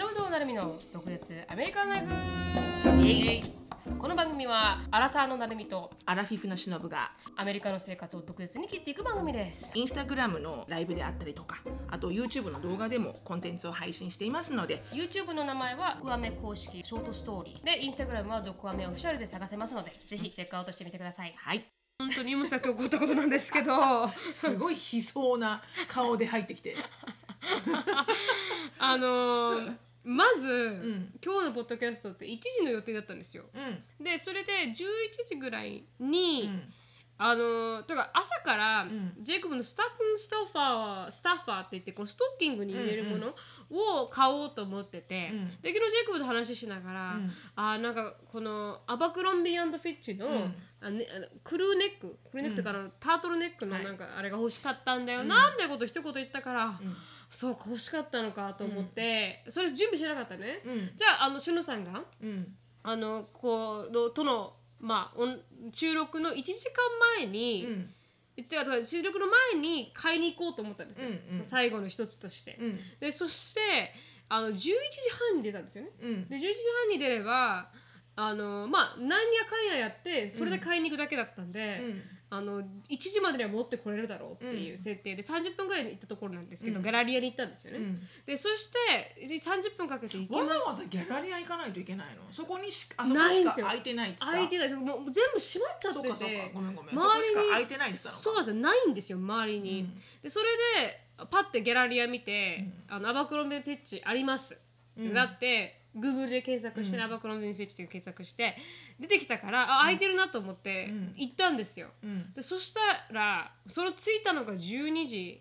忍となるみの独舌アメリカンライフ。この番組はアラサーのなるみとアラフィフのしのぶがアメリカの生活を独舌に切っていく番組です。インスタグラムのライブであったりとかあと YouTube の動画でもコンテンツを配信していますので YouTube の名前はドクアメ公式ショートストーリー。で Instagram はドクアメオフィシャルで探せますのでぜひチェックアウトしてみてください。はい。本当に今さっき起こったことなんですけど。すごい悲壮な顔で入ってきて。あのーまず、ん。今日のポッドキャストって1時の予定だったんですよ。うん。でそれで11時ぐらいに、うん。あのとか朝から、ん。ジェイコブの stuff stuffer stuffer って言ってこのストッキングに入れるものを買おうと思ってて、うん。で昨日ジェイコブと話しながら、うん。あなんかこのアバクロンビーフィッチの,、ん。あね、あのクルーネッククルーネックっていうか、あのタートルネックのはいなんかあれが欲しかったんだよな、みたいなこと一言言ったから、んそうか欲しかったのかと思って、それ準備してなかったね、うん。じゃああのしのさんがうん。あのこうのとのまあ収録の1時間前に、うん。いつかとか収録の前に買いに行こうと思ったんですよ、うんうん。最後の一つとして、うん。でそしてあの11時半に出たんですよね。うん。で11時半に出ればあのまあ何やかんややってそれで買いに行くだけだったんで、うんあの1時までには持ってこれるだろうっていう設定で30分ぐらいで行ったところなんですけど、ギャラリアに行ったんですよね、うん。でそして30分かけて行きまわしざわざギャラリア行かないといけないの？そこにしあそこないんですよ。しか空いてないっつった？空いてないもう全部閉まっちゃってそうかそうか。てごめんごめん。周りに空いてないっそうなんです。よないんですよ周りに、うん。でそれでパッてギャラリア見て、あのアバクロンビンフィッチあります、ってなって、Google で検索して、アバクロンビンフィッチって検索して出てきたからあ空いてるなと思ってん。行ったんですよ、うん。でそしたらその着いたのが12時。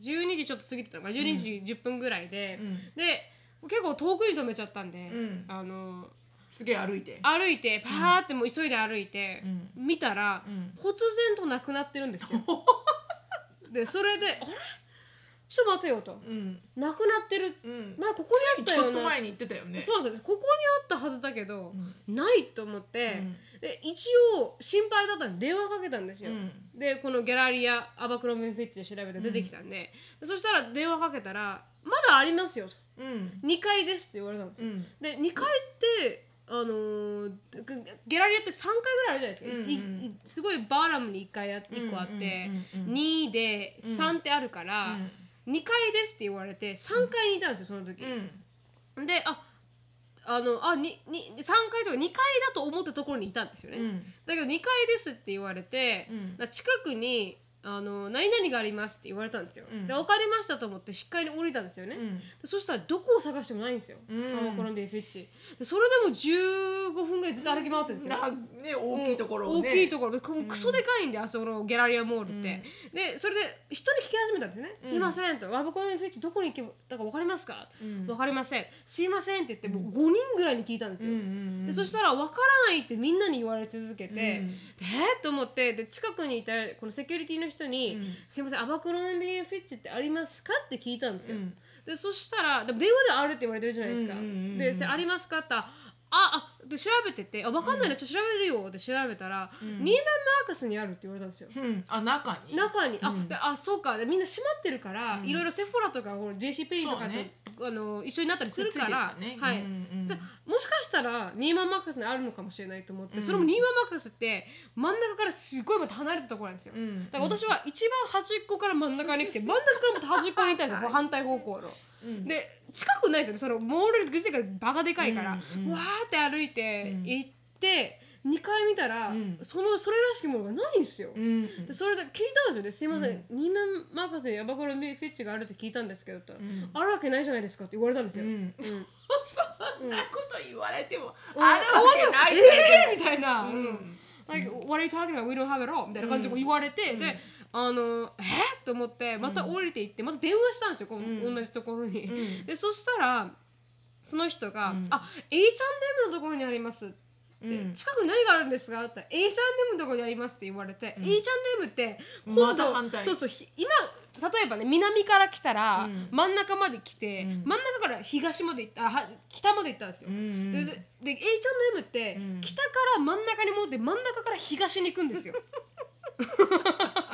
12時ちょっと過ぎてたのかな。12時10分ぐらいで、うん。で結構遠くに止めちゃったんで、ん。あのすげえ歩いて。歩いてパーってもう急いで歩いて、う見たら、ん。忽然となくなってるんですよ。でそれで「あれ？ちょっと待てよ」と。うん「なくなってる」うん。まあここにあったちよなょっと前に言ってたよね。そうなんです。ここにあったはずだけど、ないと思って、で一応心配だったんで電話かけたんですよ。うん。でこのギャラリアアバクロミンフィッチで調べて出てきたんで,で、そしたら電話かけたら「まだありますよ」と。うん「2階です」って言われたんですよ。うん。で2階ってあのーギャラリアって3階ぐらいあるじゃないですか、うんうんすごいバーラムに1階あ1個あって、うんうんうん2で3ってあるから、2階ですって言われて3階にいたんですよその時、うんでああのあにに3階とか2階だと思ったところにいたんですよね、うん。だけど2階ですって言われて、うん。近くにあの何々がありますって言われたんですよ、うん。で分かりましたと思ってしっかり降りたんですよね、うん。でそしたらどこを探してもないんですよ、うん。アマコロンビーフィッチ。でそれでも15分ぐらいずっと歩き回ってるんですよ、なね大きいところをね。大きいところ。クソでかいんで、あそこのギャラリアモールって、でそれで人に聞き始めたんですよね「すいません」と「ワブコンフェッチどこに行けばだか分かりますか？うん。分かりません」「すいません」って言ってもう5人ぐらいに聞いたんですよ、でそしたら分からないってみんなに言われ続けて、うん。でえーと思ってで近くにいたこのセキュリティの人に「うんすいませんアバクロンビーフィッチってありますか?」って聞いたんですよ、うん。でそしたらでも電話であるって言われてるじゃないですか、でありますか？ってああで調べてて「あ分かんないな、ちょっと調べるよ」って調べたら、ニーマン・マーカスにあるって言われたんですよ。うん。あ中に？中に、あであそうか。でみんな閉まってるから、いろいろセフォラとかほら JC ペイとかと、ね。あの一緒になったりするから、はい、うんうんじゃもしかしたらニーマン・マーカスにあるのかもしれないと思って、それもニーマン・マーカスって真ん中からすごいまた離れたところなんですよ、ん。だから私は一番端っこから真ん中に来て 真ん中からまた端っこにいたんですよ、反対方向の。うん。で近くないですよね。そのモールグがバカでかいから、うんうん。わーって歩いて行って、2階見たら、ん。そのそれらしきものがないんですよ。うん。でそれで聞いたんですよね「すいません、ニーマン・マーカスにヤバコロミフィッチがあるって聞いたんですけど」とあるわけないじゃないですか」って言われたんですよ。うん。そんなこと言われてもうん。あるわけないえーみたいな。ううん。ん。Like, what are you talking about? We don't have it all. みたいな感じで言われて、で、あの、え？ー、と思って、また降りていって、また電話したんですよ、この同じところに。ん。で、そしたら、その人が、あ、H&M のところにありますって。うん。近くに何があるんですかって H&M のところにありますって言われて、H&M って今ま度、た反対。そうそうひ今例えばね南から来たら、うん。真ん中まで来て、真ん中から東まで行ったあは北まで行ったんですよ、ん。でで H&M って、ん。北から真ん中に戻って真ん中から東に行くんですよ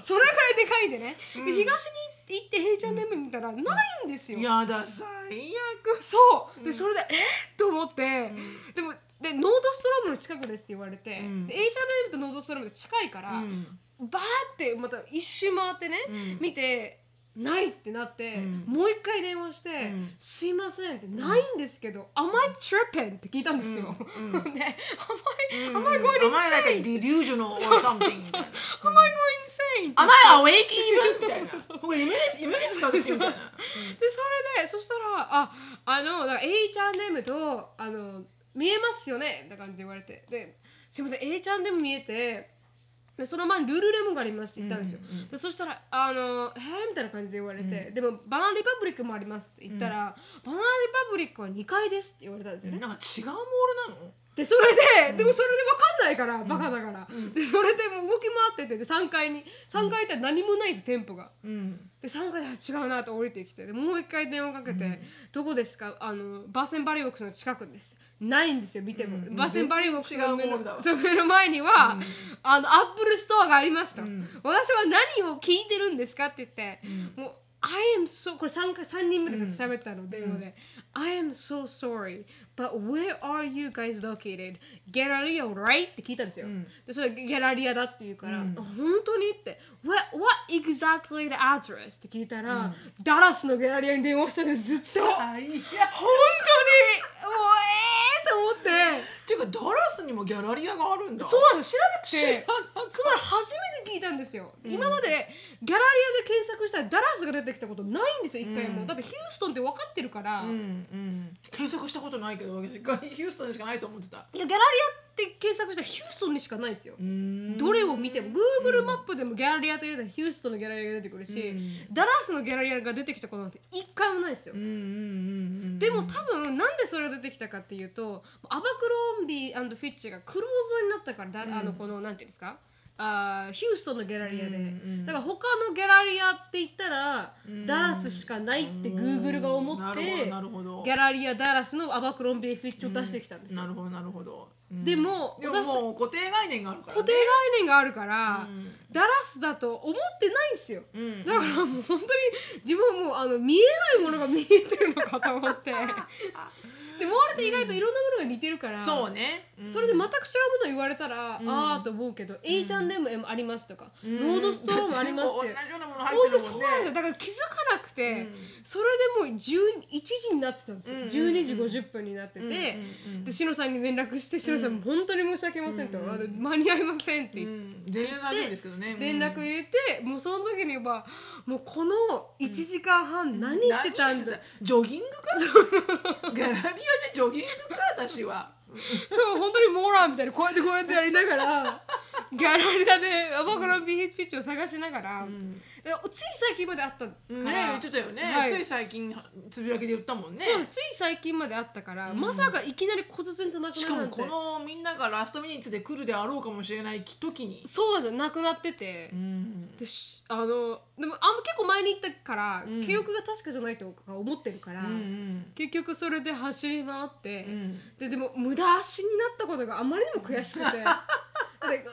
それぐらいでかいんでね、で東に行っって言って H&M 見たらないんですよ。やだ最悪。そう。でそれでえ？っと思って、ん。でもでノードストロームの近くですって言われて、うん。で H&M とノードストロームって近いから、うん。バーってまた一周回ってね、うん。見てないってなって、うん。もう一回電話して「うん。すいません」って「ないんですけど、Am I tripping?」って聞いたんですよ。うん。うん。で 「Am I, うん。Am I going Am I like a insane?」delusional or something Am I going insane? って Am I awake even? みたいなそうそうそう。これ夢です夢ですか私みたいな でそれでそしたら「ああのだから H&M とあの見えますよね」って感じで言われて。ですいません H&M 見えてでその前にルールレモンがありますって言ったんですよ、うんうんでそしたら「あのえー?」みたいな感じで言われて、でもバナナリパブリックもありますって言ったら、バナナリパブリックは2階ですって言われたんですよね、なんか違うモールなの？でそれで、でもそれで分かんないから、バカだから、でそれでもう動き回っててで3階に3階行ったら何もないんです店舗が。うん。で3階であ違うなと降りてきてでもう一回電話かけて「どこですか？あの Bath & Body Works の近くです」ないんですよ見ても、うん。 Bath & Body Works の目の。全然違うモールだわ。そう目の前には、あのアップルストアがありますと、ん。私は何を聞いてるんですかって言って、うん。もう I am so これ 3, 回三人目でちょっと喋ったの、電話で、I am so sorry but where are you guys located? ギャラリア right? って聞いたんですよ、ん。でそれギャラリアだって言うから、本当に？って。What, what exactly the address? って聞いたら、ダラスのギャラリアに電話したんですずっと。本当に？もうえーと思って。ていうかダラスにもギャラリアがあるんだ。そうなんです調べ知てらなかった。それ初めて聞いたんですよ、今までギャラリアで検索したらダラスが出てきたことないんですよ一回も、うん。だってヒューストンって分かってるから、うんうん。検索したことないけど私ヒューストンにしかないと思ってた。いやギャラリアって検索したらヒューストンにしかないですよ、どれを見ても。Google マップでもギャラリアと入れたらヒューストンのギャラリアが出てくるし、うん。ダラスのギャラリアが出てきたことなんて一回もないですよ、うんうんうんうんでも多分なんでそれが出てきたかっていうとアバクロンビーフィッチがクローズドになったからだ、あのこのなんていうんですか？あーヒューストンのギャラリアで、うんうんだから他のギャラリアって言ったら、ん。ダラスしかないってグーグルが思ってどなるほど。ギャラリアダラスのアバクロンビーフィッチを出してきたんですよ、なるほどなるほど、うん。でもでも私もう固定概念があるから、ね、固定概念があるから、うん。ダラスだと思ってないんですよ、うん。だからもう本当に自分はもうあの見えないものが見えてるのかと思って でモールって意外といろんなものが似てるから、そうね、うん。それで全く違うもの言われたら、ん。ああと思うけど、H&M もありますとか、うん。ノードストロームもありますって。同じそうなんだよだ。から気づかなくて、うん。それでもう10 1時になってたんですよ、うんうんうん。12時50分になってて、うんうんうんでシノさんに連絡して「シノさん本当に申し訳ありません」と、あの間に合いません」って言って。うん。全然大丈夫ですけどね。連絡入れて、もうその時にはもうこの1時間半何してたんだ、何ジョギングか？ギャラリアでジョギングか私は。そう本当にモーラーみたいなこうやってこうやってやりながらギャラリアでアバコラビーピッチを探しながら、でつい最近まであったから、ね言ってたよね、はい。つい最近つぶやきで言ったもんね。そうつい最近まであったから、まさかいきなり忽然となくしかもなるなんて。このみんながラストミニッツで来るであろうかもしれない時に、そうですよ。なくなってて、うん。でしあのでもあん結構前に行ったから、うん。記憶が確かじゃないとか思ってるから、うんうん。結局それで走り回って、うん。ででも無駄足になったことがあまりにも悔しくて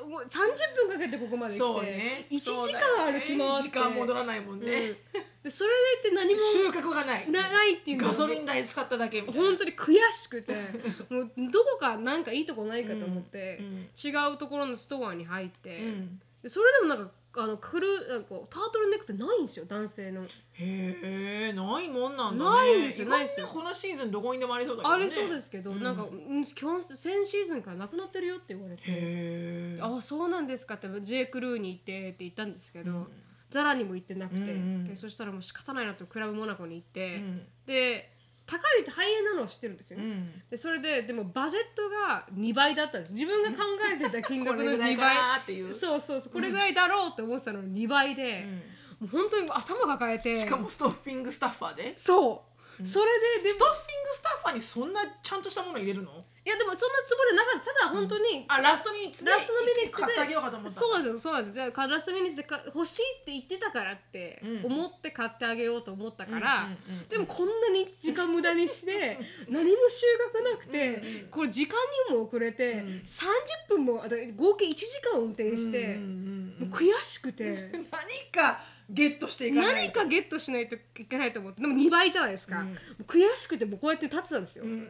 もう30分かけてここまで来て、ね。1時間歩き回って。時間戻らないもんね、うん。でそれでいって何も収穫がない。なないっていうガソリン代使っただけ本当に悔しくて もうどこかなんかいいとこないかと思って、うんうん。違うところのストアに入って、うん。でそれでもなんかあのくるなんかタートルネックってないんですよ男性の。へえないもんなんだね。ないんですよ。ないですよ。にこのシーズンどこにでもありそうだけどね。あれそうですけど、なんかうん基本先シーズンからなくなってるよって言われて。あそうなんですかって J. クルーに行ってって言ったんですけど、ザラにも行ってなくて、うんうん。でそしたらもう仕方ないなとクラブモナコに行って、うん。で高いってハイエンなのは知ってるんですよね、うん。でそれででもバジェットが2倍だったんです。自分が考えてた金こ額の 2れぐらいか倍なっていう。そうそうそうこれぐらいだろうって思ってたのに2倍で、もう本当に頭抱えて。しかもストッピングスタッファーで？そう、それででもストッピングスタッファーにそんなちゃんとしたもの入れるの？いやでもそんなつもりなかった。ただ本当に、あラストミニッツでラストミニッツで買ってあげようかと思った。そうなんですよそうなんです。よじゃあラストミニッツでか欲しいって言ってたからってうん。思って買ってあげようと思ったから、うんうんうんうん。でもこんなに時間無駄にして 何も収穫なくて、うんうんこれ時間にも遅れて、うん。30分もあと合計1時間運転して、うんうんうんもう悔しくて。何かゲットしていかない何かゲットしないといけないと思って。でも2倍じゃないですか、うん。もう悔しくてもうこうやって立ってたんですよ、うん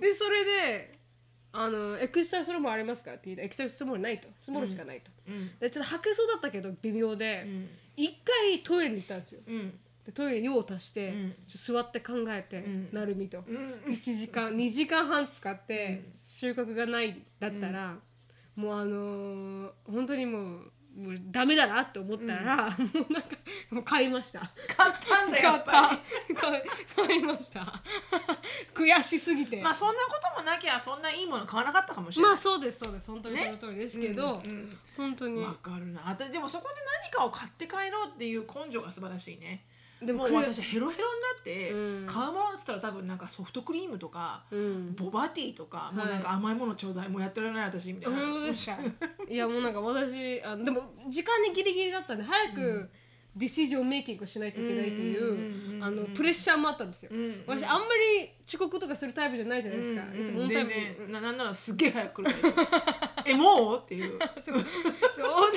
でそれであの extra small もありますかって言って extra small もないと。スモールしかないと、うん。でちょっと履けそうだったけど微妙でうん。一、回トイレに行ったんですよ。うん。でトイレ用を足して、座って考えて、ん。なるみと、うん。1時間2時間半使って収穫がないだったら、もうあのー本当にもうもうダメだなって思ったら、もうなんかもう買いました。買ったんだよやっぱり。買い買いました。悔しすぎて。まあそんなこともなきゃそんないいもの買わなかったかもしれない。まあそうですそうです。本当にその通りですけど、うんうん。本当に、わかるな。あたでもそこで何かを買って帰ろうっていう根性が素晴らしいねでも悔もう私ヘロヘロになって、うん。買うものって言ったら多分なんかソフトクリームとか、うん。ボバティーとか、もうなんか甘いものちょうだいもうやってられない私みたいな。いやもうなんか私あのでも時間にギリギリだったんで早くディシジョンメイキングをしないといけないというあのプレッシャーもあったんですよ、うん私あんまり遅刻とかするタイプじゃないじゃないですか、うんうんいつもオンタイム全然ななんならすっげえ早く来る えもうっていう。そう。オン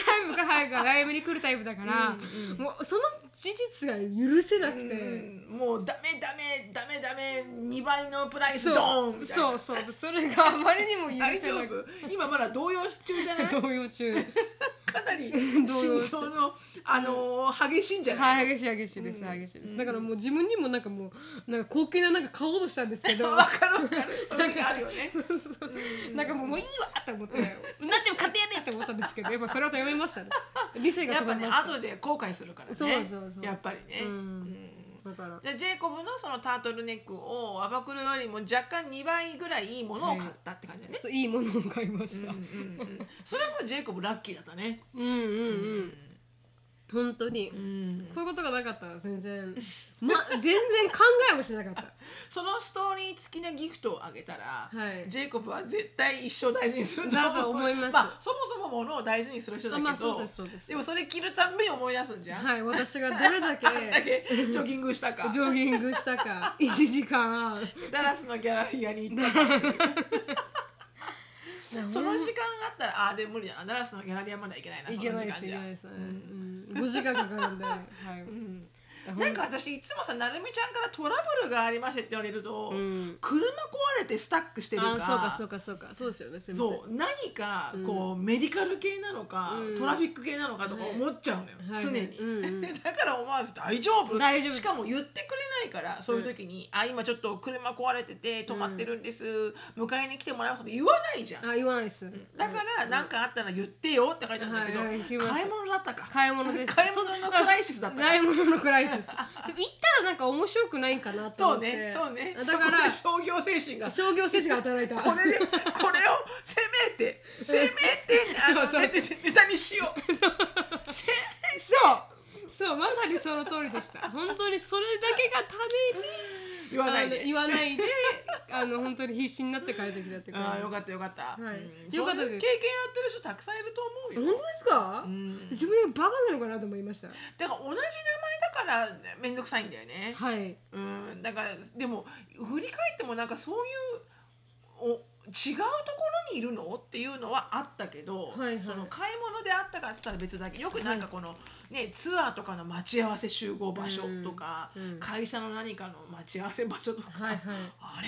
タイムが早く早めに来るタイプだから、うんうん。もうその事実が許せなくて、うん。もうダメダメダメダメ2倍のプライスそう。ドーンみたいな。そうそう。それがあまりにも許大丈せなく 夫？今まだ動揺中じゃない？動揺中かなり 心臓のあのー激しいんじゃない？はい激しい激しいです、うん。激しいです。だからもう自分にもなんかもうなんか高級ななんか買おうとしたんですけど。わかるわかる。それがあるよね。そうそうそうなんかもうもういいわって思って。なっても買ってやれって思ったんですけどやっぱそれはやめましたね。理性がやっぱね後で後悔するからね。そうそうそう。やっぱりね、うん。うんだから。じゃあジェイコブのそのタートルネックをアバクルよりも若干2倍ぐらいいいものを買ったって感じだね、そういいものを買いました、うんうんうん。それはもうジェイコブラッキーだったね。うん、うん。うん本当に、うん。こういうことがなかったら全然。ま全然考えもしなかった。そのストーリー付きのギフトをあげたら、はい。ジェイコブは絶対一生大事にすると思うだと思います。まあ、そもそも物を大事にする人だけど、あまあそうですそうです。もそれ着るたんびに思い出すんじゃん、はい私がどれ だけジョギングしたか。ジョギングしたか。1時間ダラスのギャラリアに行った。かその時間あったらあーでも無理だな。ダラスのギャラリアまだ行けないな。そいけないですいけないです、うんうん、5時間かかるんで、はい。うんなんか私いつもさなるみちゃんからトラブルがありましてって言われると、うん。車壊れてスタックしてるかあそうかそうかそうかそうですよねすそう何かこう、メディカル系なのか、うん。トラフィック系なのかとか思っちゃうのよ、はい。常に、はいうんうん。だから思わず大丈夫。大丈夫。しかも言ってくれないからそういう時に「あ今ちょっと車壊れてて止まってるんです、迎えに来てもらいます」って言わないじゃん。あ言わないです。だから何かあったら言ってよって書いてあるんだけど、はいはい買い物だったか。買い物です 買い物のクライシスだった買い物のクライシスでも行ったらなんか面白くないかなとそう思って。ねそうね。だからそこで商業精神が。商業精神が働いた。これでこれをせめてせめて あのそうそう。ネネタにしよう。せめてそう。そうまさにその通りでした。本当にそれだけがために言わないで。言わないで あの本当に必死になって帰ってきたってああよ感かったよかった、はい。うん。よかった経験やってる人たくさんいると思うよ。じ本当ですか、うん。自分でバカなのかなと思いました。だから同じ名前だから面倒くさいんだよね、はい。うん、だからでも振り返ってもなんかそういうお違うところにいるの？っていうのはあったけど、はいはい。その買い物であったかって言ったら別だけどよくなんかこの、ね、ツアーとかの待ち合わせ集合場所とか、うんうん。会社の何かの待ち合わせ場所とか、はいはい。あれ？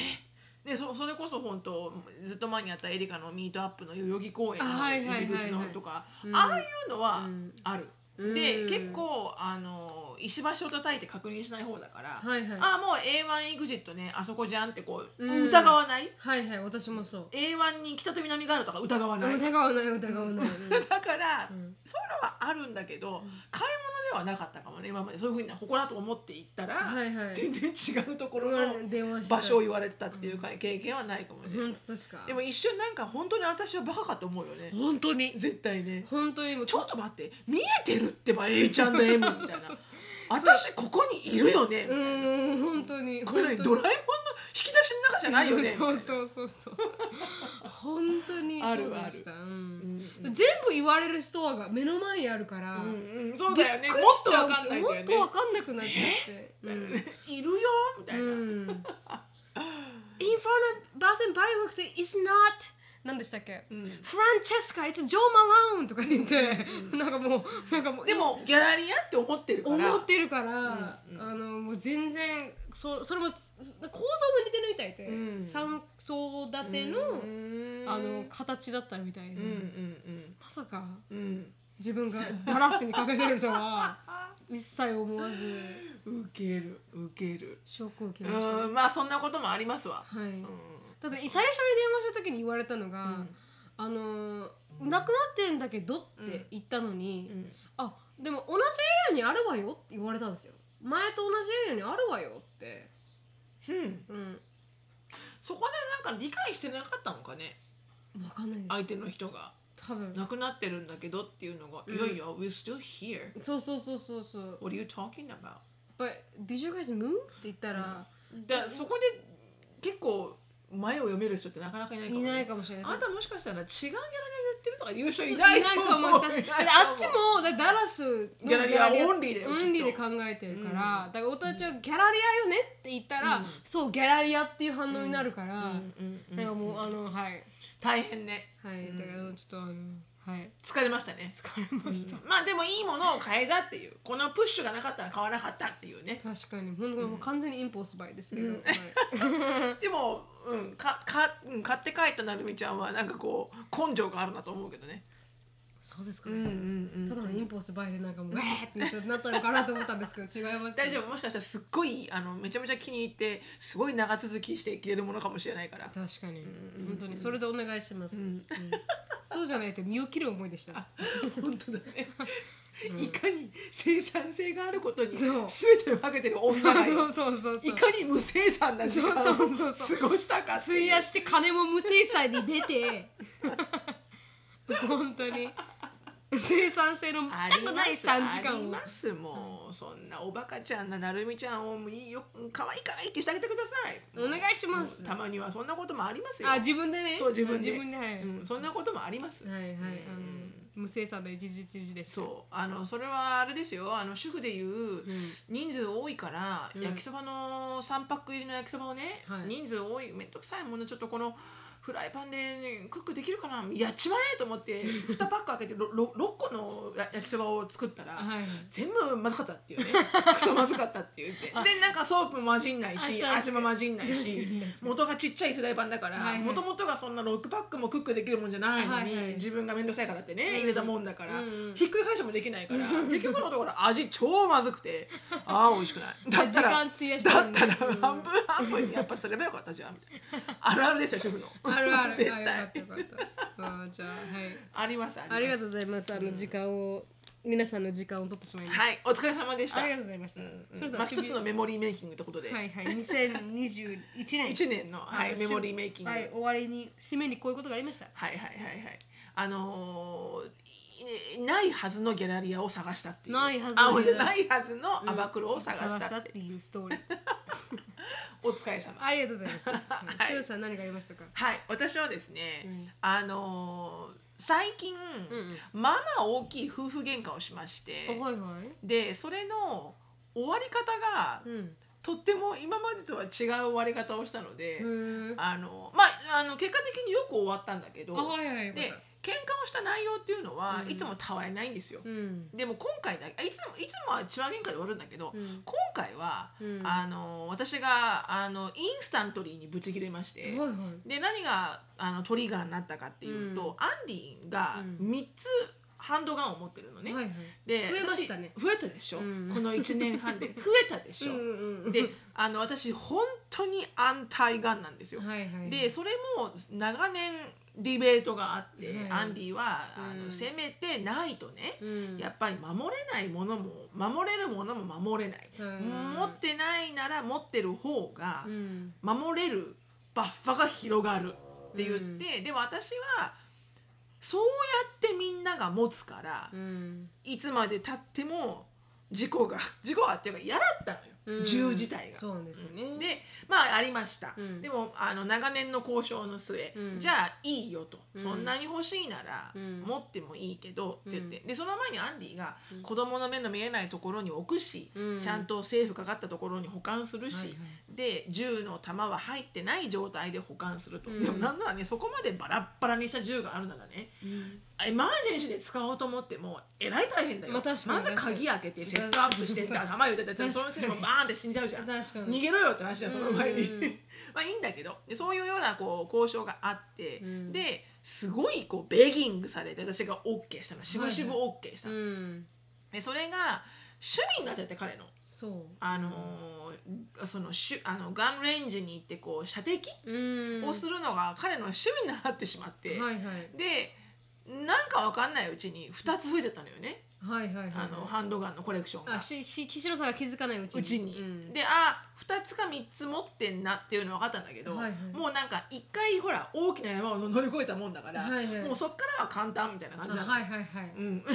でそそれこそ本当ずっと前にあったエリカのミートアップの代々木公園のあはいはいはいはい入り口のとか、うん。ああいうのはうん。ある。うんで結構あの石橋を叩いて確認しない方だから、はいはい。あもう A1 エグジットねあそこじゃんってこう、うん。疑わない？はいはい私もそう。A1 に北と南があるとか疑わない、疑わない疑わない、うん。だから、うん。そういうのはあるんだけど、買い物ではなかったかもね今まで。そういうふうにここだと思って行ったら、はいはい。全然違うところうん。の場所を言われてたっていうか経験はないかもしれない、ですか？でも一瞬なんか本当に私はバカかと思うよね。本当に。絶対ね。本当にもうちょっと待って見えてる？ってば H&M みたいな。私ここにいるよね、う。ーん本当に。これ何ドラえもんの引き出しの中じゃないよねそうそうそうそう。本当に あるそうでした。うん。うん。うん全部言われるストアが目の前にあるから、うんうん、そうだよね。もっとちゃうわかんないんだよね。もっとわかんなくなっちゃって、うんいるよ？みたいな、うん。In front of Bath and Body Works is not 何でしたっけ、うん。フランチェスカ it's ジョー・マラウンとか言って、なんかもうなんかもうでもギャラリアって思ってるから。思ってるから、うんうん。あのもう全然そそれも構造も似てるみたいで、うん。三層建ての、うん。あの形だったみたいで、うんうんまさかうん。うん自分がガラスにかけてるとは 一切思わず。ウケるウケる。ショックを受けました、うんまあそんなこともありますわ。はい、うんだって最初に電話した時に言われたのが、うん。あのなくなってるんだけどって言ったのに、うん。あでも同じエリアにあるわよって言われたんですよ。前と同じエリアにあるわよって。うん。うん。そこでなんか理解してなかったのかね？分かんないです。相手の人が。多分。なくなってるんだけどっていうのが、うん。いやいや we're still here. そうそうそうそうそう。What are you talking about? But did you guys move? って言ったら、だそこで結構前を読める人ってなかなかいないかも、ね、いないかもしれない。あなたもしかしたら違うギャラリア言ってるとか言う人いいないと思う。かもしれないだってあっちもだダラスのギャラリアオンリーだよオンリーで考えてるから、だから俺たちはギャラリアよねって言ったら、うん。そうギャラリアっていう反応になるから、うんうんかもうあのはい。大変ね。はい、だからちょっとあのはい。疲れましたね。疲れました、まあでもいいものを変えたっていう。このプッシュがなかったら買わなかったっていうね。確かに。ほんともう完全にインポースバイですけど、うん。はい。でも、うん、かかうん買って帰ったなるみちゃんはなんかこう根性があるなと思うけどね。そうですかね、うんうんうんただのインポースバイでなんかもうウェーってなったのかなと思ったんですけど違います大丈夫？もしかしたらすっごいあのめちゃめちゃ気に入ってすごい長続きして着れるものかもしれないから。確かに、うん本当に。それでお願いします、うん。うん。そうじゃないと身を切る思いでした。本当だね、いかに生産性があることに全てをかけてる女がいそうそうそうそう。いかに無生産な時間をそうそうそう過ごしたか費やして金も無生産に出て。本当に。生産性のあ全くないります3時間を。ありますもう、そんなおバカちゃんななるみちゃんをもういいよ可愛い可愛いってしてあげてください。お願いします。たまにはそんなこともありますよ。あ自分でね。そう自分で。自分ではい、うん、そんなこともあります、はいはいあのうん無生産で事実事ですそう。あのそれはあれですよ。あの主婦でいう人数多いから、うん。焼きそばの3パック入りの焼きそばをね、はい。人数多いめんどくさいものちょっとこのフライパンで、ね、クックできるかな？やっちまえと思って 2パック開けて 6, 6個のや焼きそばを作ったら、はい。全部まずかったっていうね。クソまずかったって言って。でなんかソースも混じんないし味も混じんないし元がちっちゃいフライパンだからもともとがそんな6パックもクックできるもんじゃないのに、はいはい。自分が面倒くさいからってね、うん。入れたもんだから、うんうん。ひっくり返してもできないから結局のところ味超まずくてああ美味しくない。だったらだったら半分半分にやっぱすればよかったじゃんみたいな。あるあるですよ主婦のあるある。絶あよかった対よかった。あーじゃあはい。ありますあります。ありがとうございます。あの時間を皆さんの時間を取ってしまいました。はい。お疲れ様でした。ありがとうございました。うん。それではまあ一つのメモリーメイキングってことで、はいはい、2021年。1年の、はい、あメモリーメイキング、はい、終わりに、締めにこういうことがありました。はいはいはいはい。あのーいないはずのギャラリアを探したっていう。ないはずのあごめんギャラないはずのアバクロを探探したたってていうストーリー。お疲れ様ありがとうございました。はいシロさん何がありましたか？はい私はですね、うんあのー最近、うんまあまあ大きい夫婦喧嘩をしまして、あはいはい。でそれの終わり方が、うん。とっても今までとは違う終わり方をしたので、あのまああの結果的によく終わったんだけどあはいはいでた喧嘩をした内容っていうのは、うんいつもたわいないんですよ。うん。でも今回だあいつもいつもは血話喧嘩で終わるんだけど、うん今回は、うんあの私があのインスタントリーにブチ切れまして、はいはい。で何があのトリガーになったかっていうと、うんアンディがうん3つハンドガンを持ってるのね。はいはい。で増えましたね私増えたでしょ、うんこの1年半で 増えたでしょ、うんうんうん。であの私本当にアンタイガンなんですよ。はいはい。でそれも長年ディベートがあって、はいアンディはあの、うんせめてないとね、うん。やっぱり守れないものも守れるものも守れない、うん持ってないなら持ってる方がうん。守れるバッファが広がるって言って、でも私はそうやってみんなが持つから、うん。いつまでたっても事故が事故はっていうか嫌だったのよ。うん。銃自体が。そうですよね。でまあありました、うん。でもあの長年の交渉の末、うん。じゃあいいよと、うん。そんなに欲しいなら、うん。持ってもいいけどって言って、うでその前にアンディがうん。子供の目の見えないところに置くし、うん。ちゃんと政府かかったところに保管するし、はいはい。で銃の弾は入ってない状態で保管すると、うん。でもなんならねそこまでバラッバラにした銃があるならねうんエマージェンシーで使おうと思ってもえらい大変だよ、まあ確かにず鍵開けてセットアップして確かに弾入れてたらそのうちにも確バーンって死んじゃうじゃん。逃げろよって話だよその前に、まあいいんだけどでそういうようなこう交渉があって、うん。ですごいこうベギングされて私が OK したの。しぶしぶ OK したうの、ん。でそれが趣味になっちゃって彼の。そう。あのーそのしゅあのガンレンジに行ってこう射的うん。をするのが彼の趣味になってしまって、はいはい。でなんかわかんないうちに2つ増えちゃったのよね、はいはいはいあのハンドガンのコレクションが。あしし岸野さんが気づかないうちに。うちに。うん。であ2つか3つ持ってんなっていうの分かったんだけど、はいはい。もうなんか1回ほら大きな山を乗り越えたもんだから、はいはい。もうそっからは簡単みたいな感あじなの。はいはいはい。うん、で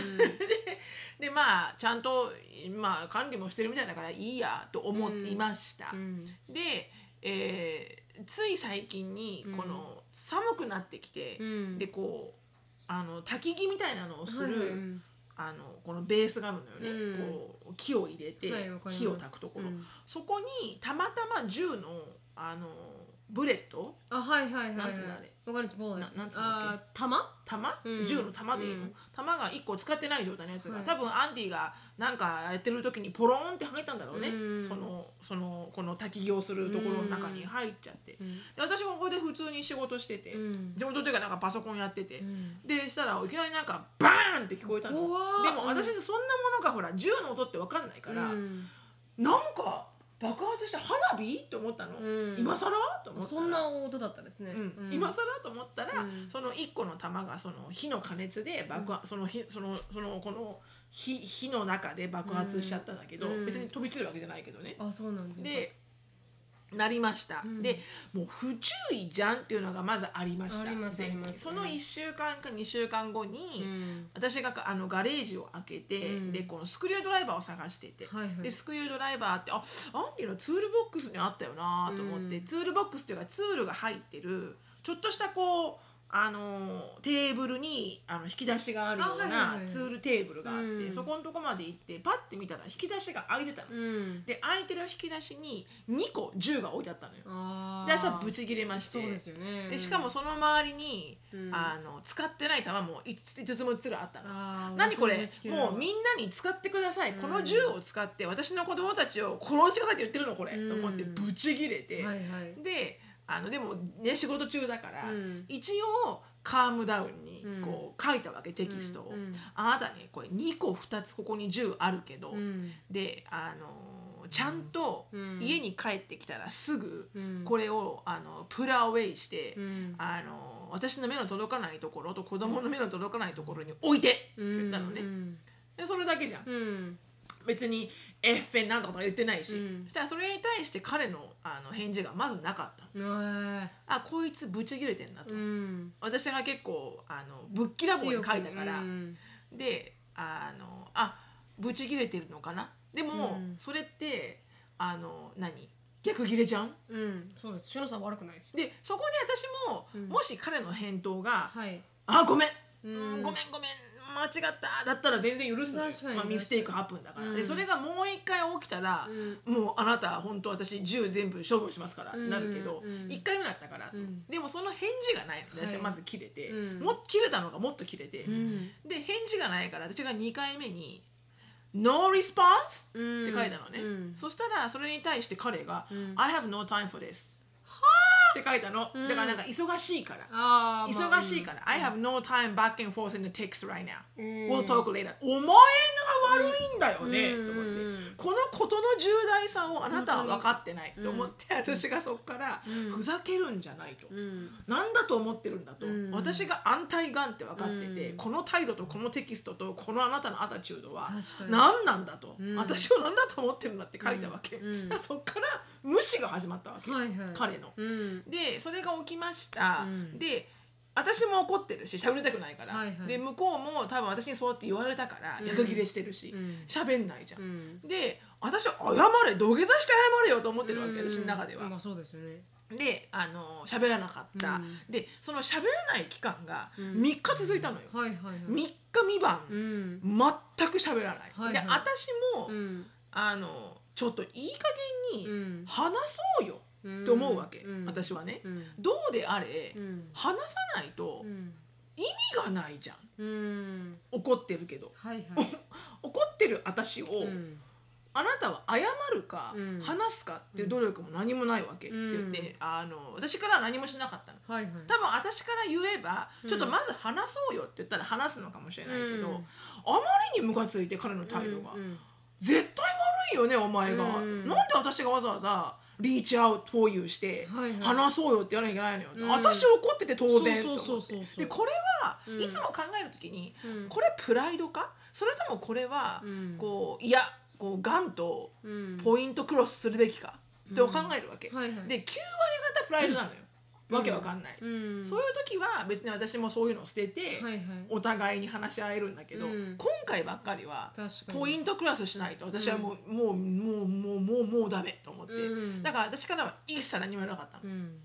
でまあちゃんと、まあ、管理もしてるみたいだからいいやと思っていました。うん。で、えーつい最近にうん。この寒くなってきて、うん。でこうあの焚き木みたいなのをする、はいはいうんあのこのベースがあるのよね、うん。こう木を入れて、はい火を焚くところ、うん。そこにたまたま銃のあのブレットあはいはいはいはい。なんつうのあれわかりますボーななんつうんだっけ？あ弾弾、うん。銃の弾でいいの、うん。弾が1個使ってない状態のやつが、はい。多分アンディがなんかやってる時にポロンってはめたんだろうね、うんそのそのこの焚き木をするところの中に入っちゃって、うん。で私もここで普通に仕事してて、うん。仕事というかなんかパソコンやってて、うん。でしたらいきなりなんかバーンって聞こえたの。でも私そんなものがほら銃の音って分かんないから、うん。なんか爆発して花火？って思ったの、うん。今更？と思ったら。そんな音だったですね。うん。うん。今更？と思ったら、うん。その1個の玉がその火の加熱で爆発、その火そのそのこの火火の中で爆発しちゃったんだけど、うん。別に飛び散るわけじゃないけどね。あそうなんだでなりました、うん。でもう不注意じゃんっていうのがまずありました。その1週間か2週間後に、うん。私があのガレージを開けて、うん。でこのスクリュードライバーを探してて、はいはい。でスクリュードライバーってあアンディのツールボックスにあったよなと思って、うん。ツールボックスっていうかツールが入ってるちょっとしたこうあのテーブルにあの引き出しがあるようなはいツールテーブルがあって、うん。そこのとこまで行ってパッて見たら引き出しが開いてたの。うん。で開いてる引き出しに2個銃が置いてあったのよ。あで私はブチ切れまして。そうですよね。でしかもその周りに、うん。あの使ってない弾も 5, つ5つも6つあったの。何これ？私ももうみんなに使ってください、うん。この銃を使って私の子供たちを殺してくださいって言ってるのこれ、うんと思ってブチギレて、はいはい。であのでもね仕事中だから、うん。一応カームダウンにうん。こう書いたわけ、テキストを、うんあなたねこれ2個2つここに銃あるけど、うん。であのちゃんとうん。家に帰ってきたらすぐうん。これをあのプラアウェイして、うん。あの私の目の届かないところと子供の目の届かないところに置いてって言ったのね、うん。でそれだけじゃん。うん別にエッフェンなんとかとか言ってないし、うん。そしたらそれに対して彼のあの返事がまずなかった。あこいつブチギレてんなと、うん。私が結構あのぶっきらぼうに書いたから、うん。であのあブチギレてるのかな。でも、うん。それってあの何？逆ギレじゃん？うん。そうです。しのさん悪くないです。でそこで私も、うん。もし彼の返答がはい「あごめん、ううんん、ごめんごめん間違った」だったら全然許すのよ。まあ、ミステイクハプンだから、うん。でそれがもう一回起きたら、うん。もうあなた本当私銃全部処分しますから、うん。なるけど、うん。1回目だったから、うん。でもその返事がない私はまず切れて、うん。も切れたのがもっと切れて、うん。で返事がないから私が2回目に「No response」うん。って書いたのね、うん。そしたらそれに対して彼が「うん。I have no time for this」って書いたの、うんだからなんか忙しいから。忙しいから、I have no time back and forth in the text right now、うん we'll talk later お前が悪いんだよね、うんと思って、うんこのことの重大さをあなたは分かってない。と思って、私がそこから、うん。ふざけるんじゃないと、うん。なんだと思ってるんだと、うん。私が安泰ガンって分かってて、うん。この態度とこのテキストとこのあなたのアタチュードは何なんだと、うん。私を何だと思ってるんだって書いたわけ、そっから無視が始まったわけ、彼の。うん。でそれが起きました、うん。で私も怒ってるし喋りたくないから、はいはい。で向こうも多分私にそうやって言われたからうん。逆ギレしてるしうん。喋、んないじゃん。うん。で私は謝れ土下座して謝れよと思ってるわけ、私の中では。まあそうですよね。であの喋らなかった、うん。でその喋らない期間がうん。3日続いたのよ、はいはいはい。3日3晩、うん。全く喋らない、はいはい。で私も、うん。あのちょっといい加減にうん。話そうよって思うわけ、うん。私はね、うん。どうであれ、うん。話さないとうん。意味がないじゃん。うん。怒ってるけど。はいはい。怒ってる私を、うん。あなたは謝るか、うん。話すかっていう努力も何もないわけ。って言って、あの私からは何もしなかったの多分私から言えば、うん。ちょっとまず話そうよって言ったら話すのかもしれないけど、うん。あまりにムカついて彼の態度が、絶対悪いよねお前が、うん。なんで私がわざわざリーチアウトフォーユーして、話そうよって言わなきゃいけないのよ、うん。私怒ってて当然と思って。でこれは、うん。いつも考える時にうん。これプライドか？それともこれは、うん。こういやこうガンとうん。ポイントクロスするべきかって考えるわけ、はいはい。で9割方プライドなのよ、わけわかんない、うん。そういう時は別に私もそういうのを捨てて、はいはい。お互いに話し合えるんだけど、うん。今回ばっかりはポイントクラスしないと私はもう、もうもうもうもうもうダメと思って、うん。だから私からは一切何も言わなかったうん。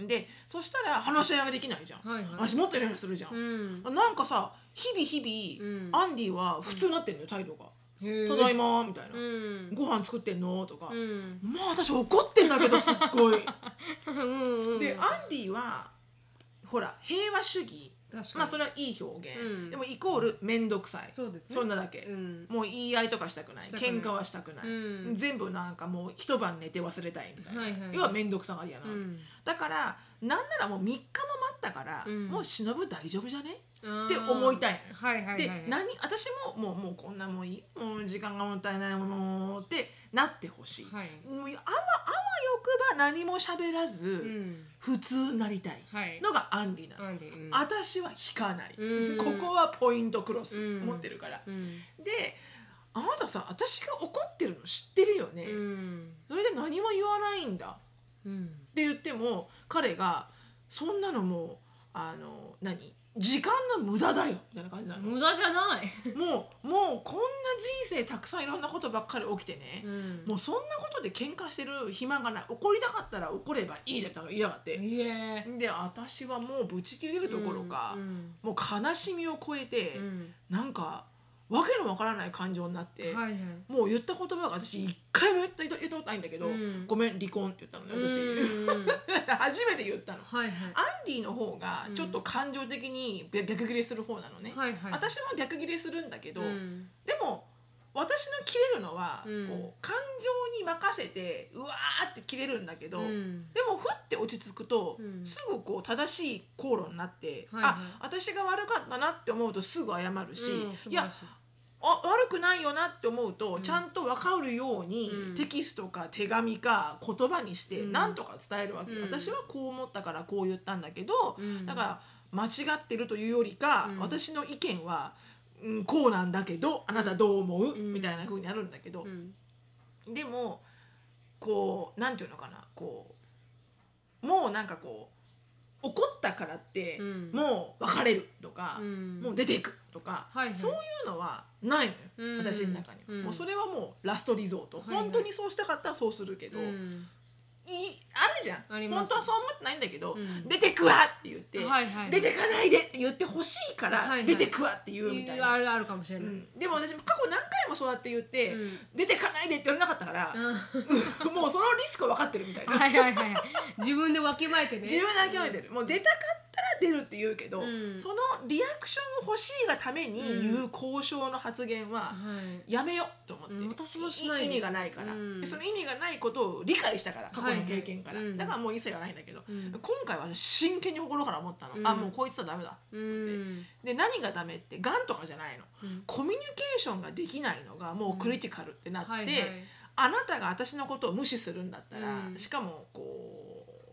の、でそしたら話し合いができないじゃん、はいはい。私もっとイライラするじゃん、うん。なんかさ日々日々、うん。アンディは普通になってんのよ態度が「へえただいま」みたいな、うん。ご飯作ってんの?」とか、うん。まあ私怒ってんだけどすっごい。うん。でアンディはほら平和主義まあそれはいい表現、うん。でもイコール面倒くさい。そうですね。そんなだけ、うん。もう言い合いとかしたくない。したくない。喧嘩はしたくない、うん。全部なんかもう一晩寝て忘れたいみたいな、はいはい。要は面倒くさがりやな、うん。だからなんならもう3日も待ったから、うん。もう忍ぶ大丈夫じゃね？あー。って思いたいのよ。はいはいはいで、はい。何？私ももうもうこんなもういい？もう時間がもったいないものってなってほしい、はい。もうあわあわよくば何も喋らず、うん。普通になりたい。はい。のがアンディなの、アンディ。うん。私は引かない、うん。ここはポイントクロス。うん。持ってるから、うん。であなたさ私が怒ってるの知ってるよね、うん。それで何も言わないんだ。うん。って言っても彼がそんなのもうあの何？時間の無駄だよみたいな感じなの。無駄じゃない。もうもうこんな人生たくさんいろんなことばっかり起きてね、うん。もうそんなことで喧嘩してる暇がない。怒りたかったら怒ればいいじゃんとか言いやがって、で私はもうブチ切れるどころか、うん。もう悲しみを超えて、うん。なんかわけのわからない感情になって、はいはい。もう言った言葉が私一回も言った言ったことないんだけど、うん。ごめん離婚って言ったのね私、うんうん 初めて言ったの。はいはい。アンディの方がちょっと感情的に逆ギレする方なのね、はいはい。私も逆ギレするんだけど、うん。でも私の切れるのは、うん。こう感情に任せてうわーって切れるんだけど、うん。でもふって落ち着くと、うん。すぐこう正しい口論になって、はいはい。あ私が悪かったなって思うとすぐ謝るし、いやあ悪くないよなって思うと、うん。ちゃんと分かるように、うん。テキストか手紙か言葉にしてうん。何とか伝えるわけ、うん。私はこう思ったからこう言ったんだけど、うん。だから間違ってるというよりか、うん。私の意見は、うん、こうなんだけどあなたどう思う、うん。みたいな風になるんだけど。う、ん。でもこうなんていうのかなこうもうなんかこう怒ったからって、うん。もう別れるとか、うん。もう出ていくとか、はいはい。そういうのはないのよ、うん。私の中には、うん。もうそれはもうラストリゾート、はいはい。本当にそうしたかったらそうするけど、うんいあるじゃん。本当はそう思ってないんだけど、うん。出てくわって言って、はいはい。出てかないでって言ってほしいから、はいはい。出てくわって言うみたいな、あるあるかもしれない。うん。でも私も過去何回もそうやって言って、うん。出てかないでって言われなかったから、う もうそのリスクは分かってるみたいな、んはいはいはい。自分でわきまえてね。自分で諦めてる、もう出たかったら出るって言うけど、うん。そのリアクションを欲しいがために言う交渉の発言ははい。やめようと思って、うん私もしない意味がないから、その意味がないことを理解したから過去の経験から、はいだからもう一切はないんだけど、うん。今回は私真剣に心から思ったの、うん。あもうこいつはダメだうん。で何がダメってがんとかじゃないの。うん。コミュニケーションができないのがもうクリティカルってなって、はいはい。あなたが私のことを無視するんだったら、うん。しかもこうむ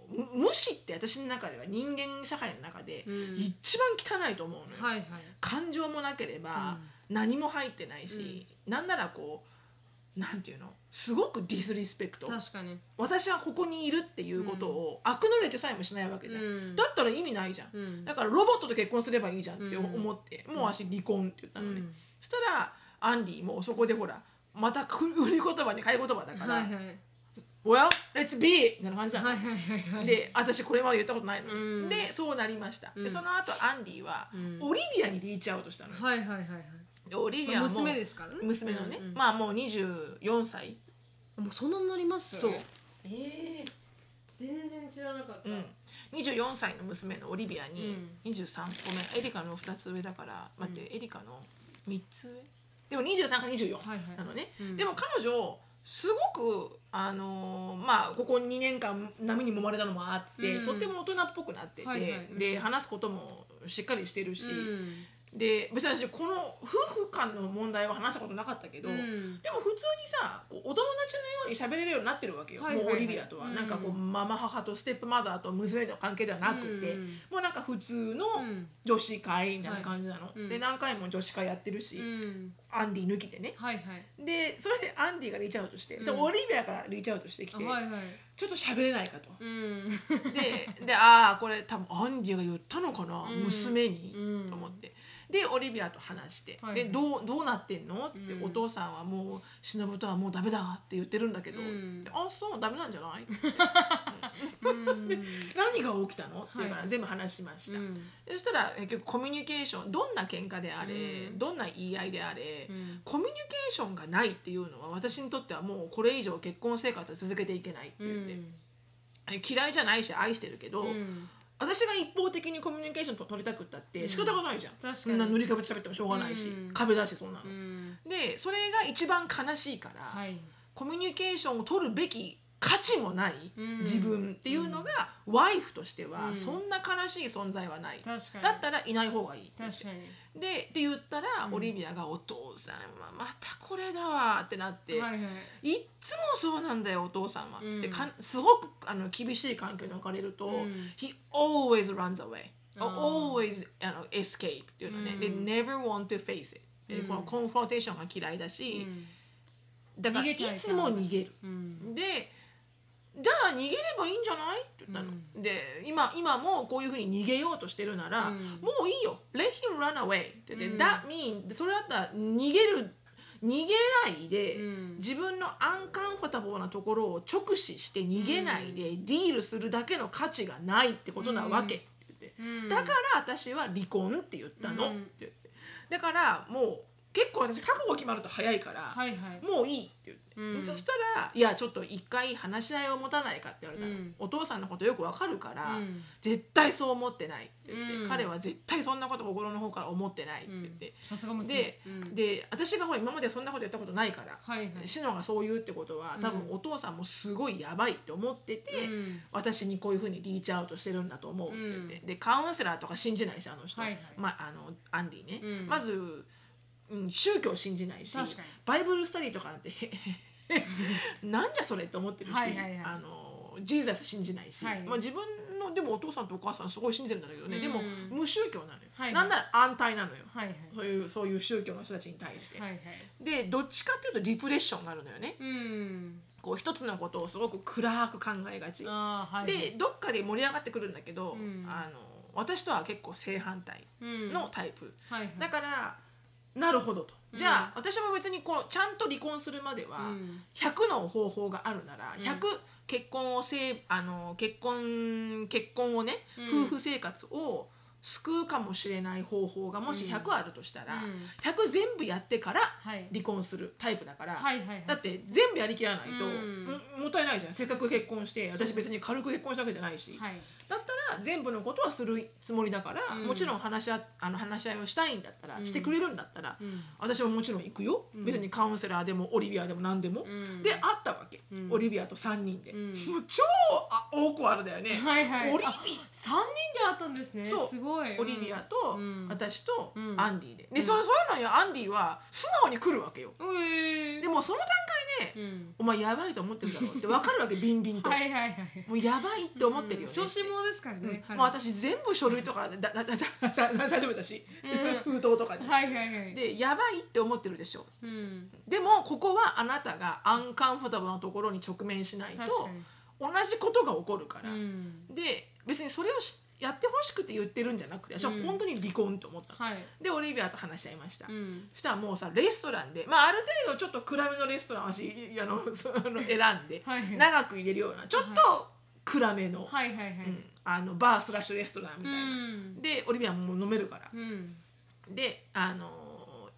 無視って私の中では人間社会の中でうん。一番汚いと思うのよ、はいはい。感情もなければ何も入ってないし、なんならこうなんていうの？すごくディスリスペクト。確かに。私はここにいるっていうことを、アクノレッジさえもしないわけじゃん、うん。だったら意味ないじゃん、うん。だからロボットと結婚すればいいじゃんってうん思って、もう私離婚って言ったのね、うん。そしたらアンディもそこでほらまた 売り言葉に買い言葉だから「はいはい Well let's be」みたいな感じなの、はいはいはいはい。で私これまで言ったことないのに、うん。でそうなりました、うん。でその後アンディは、うん。オリビアにリーチアウトしたのよ、はいはいはいはい。でオリビアも娘ですからね。娘のね、うんうん。まあもう24歳。もうそんなになりますそう、ええ全然知らなかった、うん、24歳の娘のオリビアに23ごめんエリカの2つ上だから待って、エリカの3つ上？でも23か24はいはい。なのね、うん。でも彼女すごくあのーまあここ2年間波に揉まれたのもあって、うん。とっても大人っぽくなってて、はいはい。で話すこともしっかりしてるし、うんで別に私この夫婦間の問題は話したことなかったけど、うん。でも普通にさお友達のように喋れるようになってるわけよ、はいはいはい。もうオリビアとは、うん。なんかこうママ母とステップマザーと娘の関係ではなくて、うん。もうなんか普通のうん。女子会みたいな感じなの、はい。うん。で何回も女子会やってるし、うん。アンディ抜きでね。はいはい。でそれでアンディがリーチアウトして、うん。でオリビアからリーチアウトしてきて、はいはい。ちょっと喋れないかと。うん。ででああこれ多分アンディが言ったのかな、うん。娘に、うん。と思ってでオリビアと話して「はいでどうどうなってんの?」って、うん。お父さんはもう「忍とはもうダメだ」って言ってるんだけど「うん。であそうダメなんじゃない? うん。何が起きたの?」って言うからはい全部話しました、うん。そしたら結局コミュニケーションどんな喧嘩であれ、うん。どんな言い合いであれ、うん。コミュニケーションがないっていうのは私にとってはもうこれ以上結婚生活続けていけないって言って、嫌いじゃないし愛してるけど、うん私が一方的にコミュニケーションと取りたくったって仕方がないじゃん、確かに。そんな塗り壁喋ってもしょうがないし、うん。壁だしそんなの、うん。でそれが一番悲しいから、はい。コミュニケーションを取るべき価値もないうん。自分っていうのが、ワイフとしてはうん。そんな悲しい存在はない、だったらいない方がいいってでって言ったら、うん。オリビアが「お父さんはまたこれだわ」ってなって、はいはい。いっつもそうなんだよお父さんは、うん。でかんすごくあの厳しい環境に置かれると、うん。He always runs away. always あの escape っていうのね、うん。They never want to face it. でうん。このコンフロンテーションが嫌いだし、うん。だから。いつも逃げる。うん。でじゃあ逃げればいいんじゃない？って言ったの、で今今もこういうふうに逃げようとしてるなら、うん。もういいよ。Let him run away. って言って、うん。That mean それだったら逃げる逃げないで、うん。自分のアンカンファタボーなところを直視して逃げないで、ディールするだけの価値がないってことなわけ。って言って、うん。だから私は離婚って言ったの、うん。って言って。だからもう結構私覚悟決まると早いから、はいはい。もういいって言って、うん。そしたら「いやちょっと一回話し合いを持たないか」って言われたの、うん。お父さんのことよくわかるから、うん。絶対そう思ってないって言って、うん。彼は絶対そんなこと心の方から思ってないって言って、さすが娘。で,、うん。で私がほら今までそんなことやったことないから、はいはい。シノがそう言うってことは多分うんお父さんもすごいやばいって思ってて、うん。私にこういうふうにリーチアウトしてるんだと思うって言って、でカウンセラーとか信じないしあの人、はいはい。まあ、あのアンディね、うん。まず、うん、宗教信じないしバイブルスタディとかなんてなんじゃそれって思ってるし、はいはいはい。あのジーザス信じないし、はい。まあ、自分のでもお父さんとお母さんすごい信じてるんだけどね、うん。でも無宗教なのよ、はいなんなら安泰なのよ、はいはい。そういうそういう宗教の人たちに対して。はいはい。でどっちかっていうとディプレッションがあるのよね。うん。こう一つのことをすごく暗く考えがち。はいはい。でどっかで盛り上がってくるんだけど、うん。あの私とは結構正反対うん。のタイプ、はいはい。だからなるほどと。じゃあ、私も別にこうちゃんと離婚するまでは、うん。100の方法があるならうん。100結婚をせいあの結婚結婚をね、うん。夫婦生活を救うかもしれない方法がもしうん。100あるとしたら、うん。100全部やってからはい。離婚するタイプだから、だって全部やりきらないと、うん。ももったいないじゃん。せっかく結婚して私別に軽く結婚したわけじゃないし、はい。だったら 全部のことはするつもりだから、うん。もちろん話し合あの話し合いをしたいんだったら、うん。してくれるんだったら、うん。私はもちろん行くよ、うん。別にカウンセラーでもオリビアでも何でも、うん。で会ったわけ、うん。オリビアと3人で、うん。もう超あオークワルだよね、はいはい。オリビあ三人で会ったんですね。そう。すごい。オリビアと、うん。私とうん。アンディで。で、うん。そそういうのにアンディは素直に来るわけよ、でもその段階で、うん。お前やばいと思ってるだろうって分かるわけ。ビンビンと、はいはいはい。もうやばいって思ってるよねって、小心者ですからね、彼もう私全部書類とかだだだだだだ大丈夫だし、封筒とかに、はいはいはい。でやばいって思ってるでしょ。うん。でもここはあなたがアンカンフォタブルなところに直面しないと同じことが起こるから、うん。で別にそれをしやってほしくて言ってるんじゃなくて私は本当に離婚と思ったの、はい。でオリビアと話し合いました、うん。そしたらもうさレストランで、まあ、ある程度ちょっと暗めのレストランを私いあのその選んではいはい。長く入れるようなちょっと暗めの,、はいはいはい。うん。あのバースラッシュレストランみたいな、うん。でオリビアももう飲めるから、うん。であの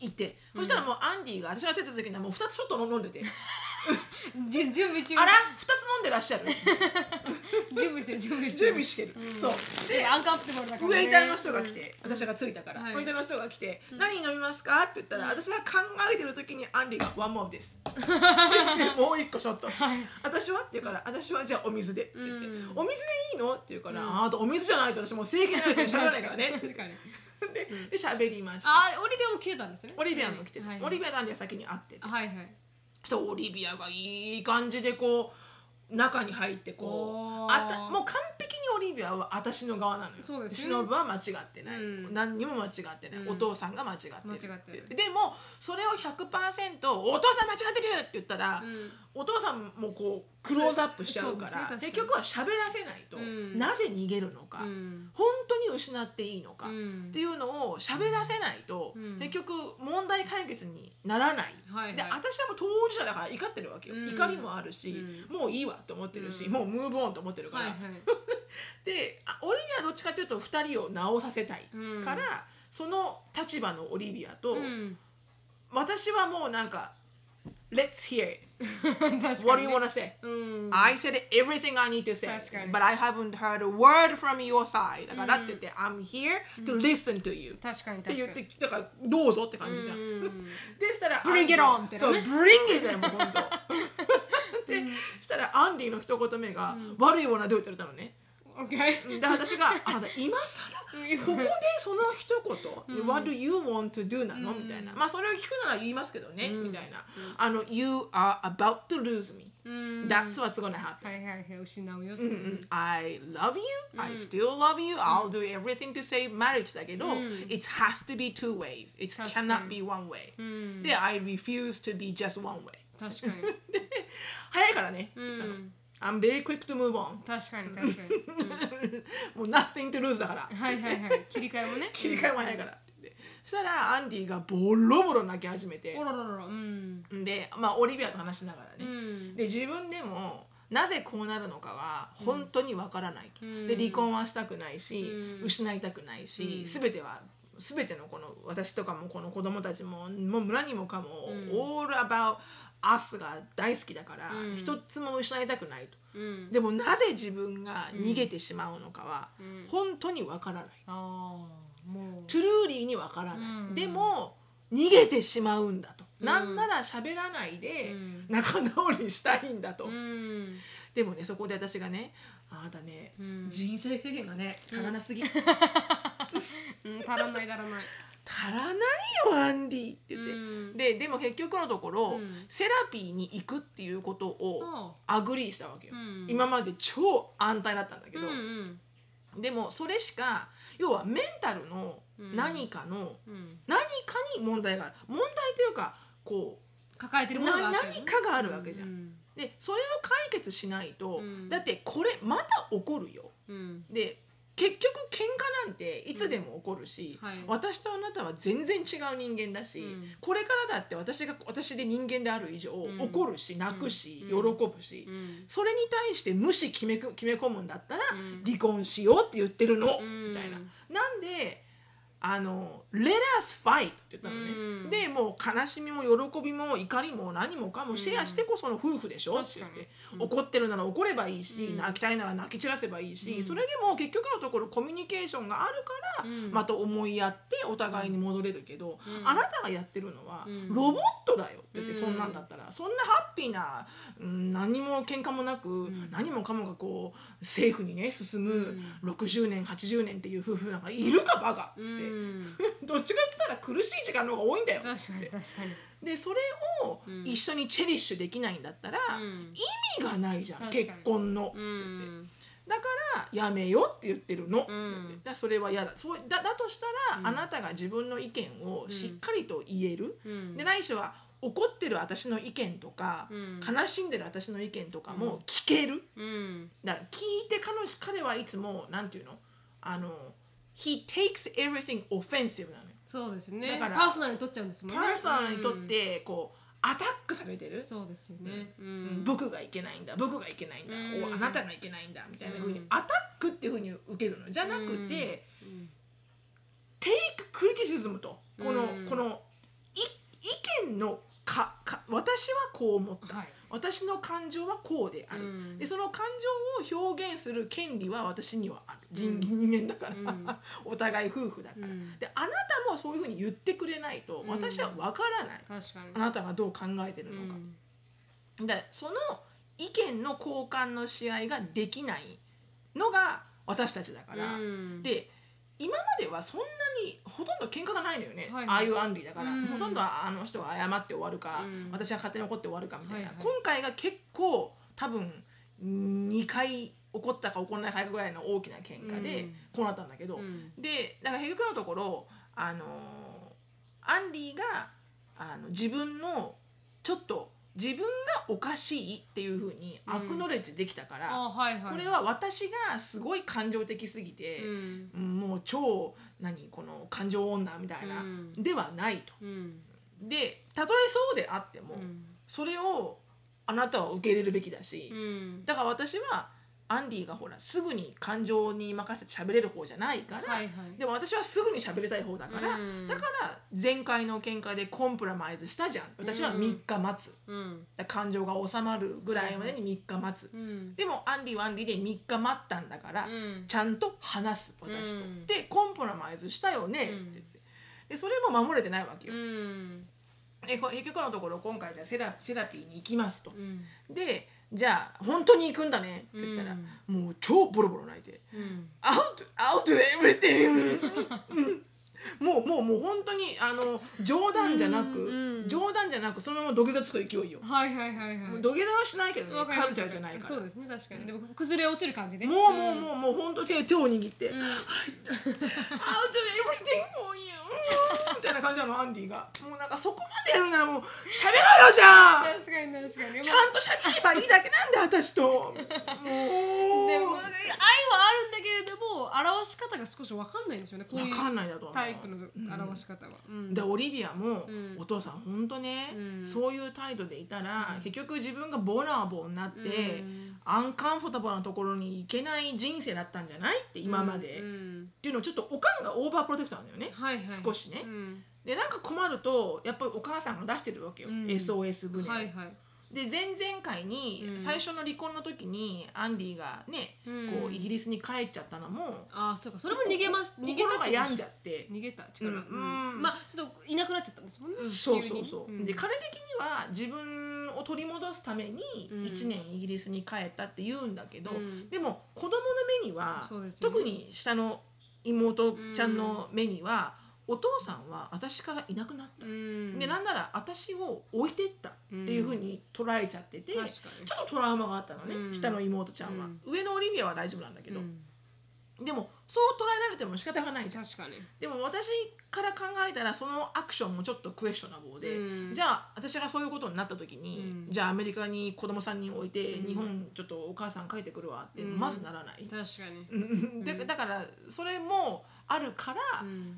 いて。そしたらもうアンディが私が出た時にはもう2つちょっと飲んでて。で準備中。あら2つ飲んでらっしゃる。準備してる準備してる。準備してる、うん。そう。ででアンカンフテボルだからウね。ェイターの人が来て、私が着いたから、はい。ウェイターの人が来て「何飲みますか?」って言ったら、私が考えてる時にアンディが「ワンモーです」でもう一個ショット、私は?」って言うから「私はじゃあお水で」って言って。うん「お水でいいの?」って言うから「うん。あなたお水じゃないと私もう制限ないと喋らないからね」確かにでで喋りました。あオリビアも来てたんですね。オリビアも来てて、はいはい。オリビアとアンディは先に会ってて。はいはい。そしたらオリビアがいい感じでこう中に入ってこうあたもう完璧にオリビアは私の側なのよ。そうですね。シノブは間違ってない、うん。何にも間違ってない、うん。お父さんが間違ってる間違ってる。でもそれを100%お父さん間違ってるって言ったら、うん。お父さんもこうクローズアップしちゃうから結局は喋らせないと、うん。なぜ逃げるのか、うん。本当に失っていいのか、うん。っていうのを喋らせないと、うん。結局問題解決にならない、はいはい。で私はもう当事者だから怒ってるわけよ、うん。怒りもあるし、うもういいわと思ってるし、うん。もうムーブオンと思ってるから、はいはい。であオリビアはどっちかというと2人を直させたいうん。から、その立場のオリビアと、うん。私はもうなんか「Let's hear it what do you wanna say?、うん I said everything I need to say 確かに but I haven't heard a word from your side だからうんって言って、I'm here to listen to you、確かにって言確かにってだからどうぞって感じじゃん。うんでしたら Bring it on ってそうね Bring it だよもう本当。でしたらアンディの一言目が「悪いものはどうって言ったのね。OK で私が「あ今更ここでその一言、うん What do you want to do なの?」うんみたいなまあそれを聞くなら言いますけどね、うんみたいな「あの You are about to lose me、うん That's what's gonna happen、はいはいはい失うようんうん I love you、I still love you、I'll do everything to save marriage だけど、うん it has to be two ways it cannot be one way、うんで I refuse to be just one way 確かにで早いからね、うん、I'm very quick to move on. 確かに確かに、もう nothing to lose だから。うん、はいはいはい。切り替えもね。切り替えも早いから。って言ってそしたらアンディがボロボロ泣き始めて。おららららうん。でまあオリビアと話しながらうね、ん。で自分でもなぜこうなるのかは本当にわからない。と、うん。で離婚はしたくないし、うん。失いたくないし、うん。全ては全てのこの私とかもこの子供たちももう何もかも、うん。all about us が大好きだから、うん。一つも失いたくないと。うん。でもなぜ自分が逃げてしまうのかは、うん。本当にわからない。ああもう。トゥルーリーにわからない、うん。でも逃げてしまうんだと、うん。なんなら喋らないでうん。仲直りしたいんだと、うん。でもねそこで私がねあなたね、うん。人生経験がね足らなすぎ、足 うん足らない足らないらないよアンディって言って、うん。ででも結局のところ、うん。セラピーに行くっていうことをあ agree したわけよ、うん。今まで超アンチだったんだけど、うんうん。でもそれしか要はメンタルの何かの、うん。何かに問題がある。問題というかこ抱えてるものがあなったよね何かがあるわけじゃん。でそれを解決しないと、うん。だってこれまた起こるよ。うん。で結局喧嘩なんていつでも起こるし、うん。はい。私とあなたは全然違う人間だし、うん。これからだって私が私で人間である以上、ん。怒るし泣くし、うん。喜ぶし、うん。それに対して無視決めく決め込むんだったら、うん。離婚しようって言ってるの、うん。みたいな。なんであの「Let us fight」って言ったのね、うん。でもう悲しみも喜びも怒りも何もかもシェアしてこその夫婦でしょ、うん。って言って、確かに。怒ってるなら怒ればいいし、うん。泣きたいなら泣き散らせばいいし、うん。それでも結局のところコミュニケーションがあるから、うん。また思いやってお互いに戻れるけど、うん。あなたがやってるのはうん。ロボットだよって言って、うん。そんなんだったらそんなハッピーな、うん、何も喧嘩もなく、ん。何もかもがこう政府にね進むう60年80年っていう夫婦なんかいるかバカっつって、うんどっちかっつったら苦しい時間の方が多いんだよ。確かに確かに。でそれをうん。一緒にチェリッシュできないんだったら、うん。意味がないじゃん結婚の、うん。だからやめようって言ってるの、うん。だそれは嫌だ。そうだだとしたら、うん。あなたが自分の意見をしっかりと言える、うん。でないしは怒ってる私の意見とか、うん。悲しんでる私の意見とかも聞ける、うんだから聞いて彼女彼はいつもなんていうのあの he takes everything offensive なのよ。そうですね。だからパーソナルに取っちゃうんですもんね。パーソナルにとってこうアタックされてる、そうですよね。ううん。ん僕がいけないんだ僕がいけないんだ、うん。おあなたがいけないんだみたいなふうにうんアタックっていうふうに受けるのじゃなくて、うん。テイククリティシズムとこの、うん。このい意見のかか私はこう思った、はい私の感情はこうである、うん。でその感情を表現する権利は私にはある。人,、うん。人間だから、うん。お互い夫婦だから、うん。であなたもそういうふうに言ってくれないとうん。私は分からない、あなたがどう考えてるのか、でその意見の交換の試合ができないのが私たちだから、うん。で今まではそんなにほとんど喧嘩がないのよね、はいはい。ああいうアンリだから、うん。ほとんどあの人が謝って終わるか、うん。私は勝手に怒って終わるかみたいな、はいはい。今回が結構多分2回怒ったか怒らないかぐらいの大きな喧嘩で、うん。こうなったんだけど、うん。でだから結局のところあのーアンディがあの自分のちょっと自分がおかしいっていうふうにアクノレッジできたから、あはいはい。これは私がすごい感情的すぎて、うんうん。もう超何この感情女みたいな、うん。ではないと。うん。でたとえそうであっても、うん。それをあなたは受け入れるべきだし、うん。だから私はアンディがほらすぐに感情に任せて喋れる方じゃないから、はいはい。でも私はすぐに喋りたい方だから、うん。だから前回の喧嘩でコンプラマイズしたじゃん。私は3日待つ、うん。感情が収まるぐらいまでに3日待つ、うん。でもアンディはアンディで3日待ったんだから、うん。ちゃんと話す私と、うん。でコンプラマイズしたよねって言って。でそれも守れてないわけよ、うん。でこ結局のところ今回じゃあセラセラピーに行きますと、うん。でじゃあ本当に行くんだね。って言ったら、もう超ボロボロ泣いて。うん「out out everything うん」もうもうもう本当にあの 冗談じゃなく、うんうん。冗談じゃなくそのまま土下座つく勢いよ、はいはいはいはい。土下座はしないけどねカルチャーじゃないから。そうですね確かに。でも崩れ落ちる感じね。もうもうもうもう本当手手を握って「うん。I'll do everything for you うん」みたいな感じなのアンディが。もうなんかそこまでやるならもう喋れよじゃあ。確かに確かに。ちゃんと喋ればいいだけなんだ私と。もう。でも愛はあるんだけれども表し方が少しわかんないんですよねこういう分かんないだと思う。タイプの表し方は、うん。でオリビアも、うん。お父さん本当ね、うん。そういう態度でいたら、結局自分が vulnerable になって、うん。 uncomfortable なところに行けない人生だったんじゃない？って今まで、うっんていうのをちょっとおかんが overprotect なんだよね、はいはい。少しね。うん。でなんか困るとやっぱりお母さんが出してるわけよ、うん。SOS 船を、はいはいで前々回に、うん。最初の離婚の時にアンディがね、うん。こうイギリスに帰っちゃったのもああそうか。それも逃げまし逃げた心が病んじゃって。逃げた力、うんうん。まあちょっといなくなっちゃったんですもんね。そうそうそう、急に。で彼的には自分を取り戻すためにうん。1年イギリスに帰ったって言うんだけど、うん。でも子供の目には、そうですよね。特に下の妹ちゃんの目には、お父さんは私からいなくなった、うん。でなんなら私を置いてったっていうふうに捉えちゃってて、確かちょにっとトラウマがあったのね、うん。下の妹ちゃんは、上のオリビアは大丈夫なんだけど、うん。でもそう捉えられても仕方がない。じゃん確かに。でも私から考えたらそのアクションもちょっとクエスチョナブルで、うん。じゃあ私がそういうことになった時に、うん。じゃあアメリカに子供3人置いて、うん。日本ちょっとお母さん帰ってくるわって、うん。まずならない、確かに。だからそれもあるから、うん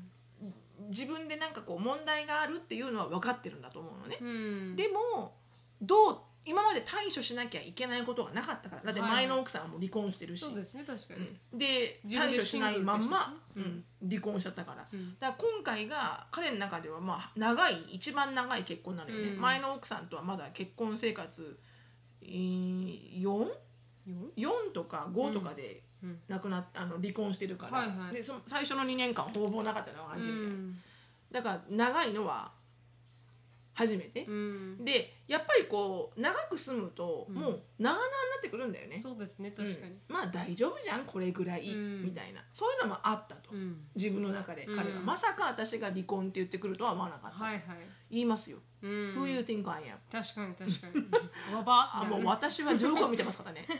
自分でなんかこう問題があるっていうのは分かってるんだと思うのね。うん。でもどう今まで対処しなきゃいけないことがなかったからだって前の奥さんはもう離婚してるし、そうですね確かに、うん。で対処しないまんま、うん離婚しちゃったから。うん。だから今回が彼の中ではまあ長い一番長い結婚なのよね、うん。前の奥さんとはまだ結婚生活 4?4 よとか5とかでうん亡くなっあの離婚してるから、はいはい。でその最初の2年間ほぼなかったのが初めて、うん。だから長いのは初めて。う、ん。でやっぱりこう長く住むとうん。もうなあなあになってくるんだよね、そうですね確かに。うん。まあ大丈夫じゃんこれぐらい、うんみたいな。そういうのもあったと、うん。自分の中で彼は、うんまさか私が離婚って言ってくるとは思わなかった、はいはい。言いますよ。うん。Who you think I am? 確かに確かに。わばあもう私はジョークを見てますからね。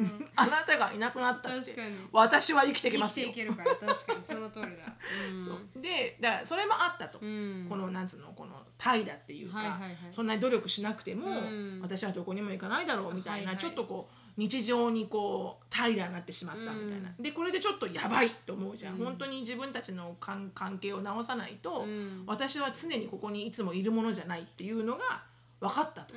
うん。あなたがいなくなったって。確かに。私は生きていけますよ。生きてい。けるから確かに。その通りだ。うん。そう。でだからそれもあったと。うん。このなんつうのこの怠惰っていうか、はいはいはい。そんなに努力しなくても、うん。私はどこにも行かないだろうみたいな、ちょっとこう日常にこう怠惰になってしまったみたいな、でこれでちょっとやばいと思うじゃん、うん。本当に自分たちの関関係を直さないと、うん。私は常にここにいつもいるものじゃないっていうのが分かったと。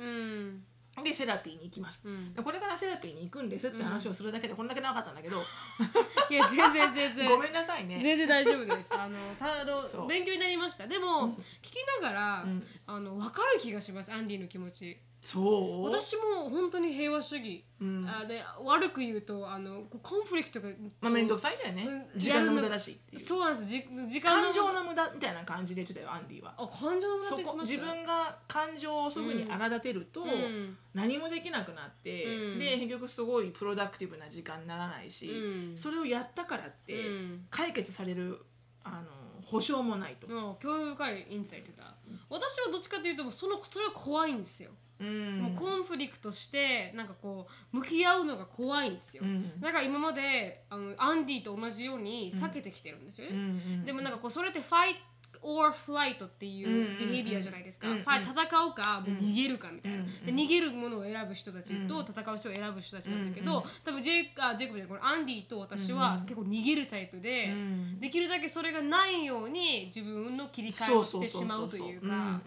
うんでセラピーに行きます。うんこれからセラピーに行くんですって話をするだけでこんだけ長かったんだけど、いや全然全然ごめんなさいね。全然大丈夫です。あのたの勉強になりました。でも、聞きながら、うんあの分かる気がします。アンディの気持ち。そう？私も本当に平和主義。うんあで悪く言うとあのコンフリクトがまあ面倒くさいんだよね、うん時間の無駄だしそうなんです。じ時間感情の無駄みたいな感じで言ってたよアンディは。あ感情の無駄そこって言ってました自分が感情をそういうふうに荒立てると、うん何もできなくなって、うんで結局すごいプロダクティブな時間にならないし、うんそれをやったからってうん解決されるあの保証もないと。もう興味深い insight だ。私はどっちかというとそのそれは怖いんですよ。うん。もう conflict してなんかこう向き合うのが怖いんですよ。うん。だから今まであのアンディと同じように避けてきてるんですよね。うんうんでもなんかこうそれってファイト or flight っていううんうんうん behavior じゃないですか。うんうんファイ戦うかもう逃げるかみたいな。うんうんで逃げるものを選ぶ人たちと戦う人を選ぶ人たちなんだけど、うんうん多分ジェイあジェイコブじゃないこれアンディと私は結構逃げるタイプで、うん。できるだけそれがないように自分の切り替えをしてしまうというか。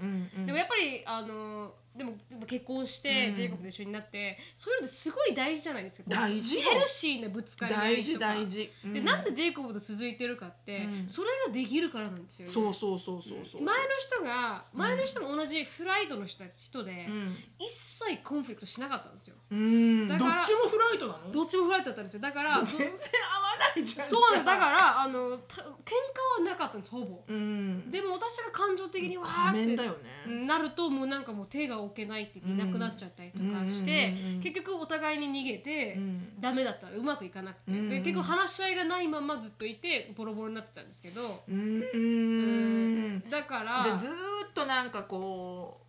でもやっぱりあのでもでも結婚して、うん。ジェイコブと一緒になってそういうのってすごい大事じゃないですか。大事。よヘルシーなぶつかり合い大事とか。大事。で、うなんでジェイコブと続いてるかって、うん。それができるからなんですよねそうそうそうそうそう。前の人が前の人も同じフライトの人たち人で、うん。一切コンフリクトしなかったんですよ。うん。どっちだからもフライトなの？どっちもフライトだったんですよ。だからそ全然合わないじゃん。そうだからあのた喧嘩はなかったんですほぼ、うん。でも私が感情的にわーって仮面だよね。なるともうなんかもう手が置けないって言っていなくなっちゃったりとかして、結局お互いに逃げて、うん。ダメだったらうまくいかなくて、で結局話し合いがないままずっといてボロボロになってたんですけど、うん。うん。だからじゃあずーっとなんかこう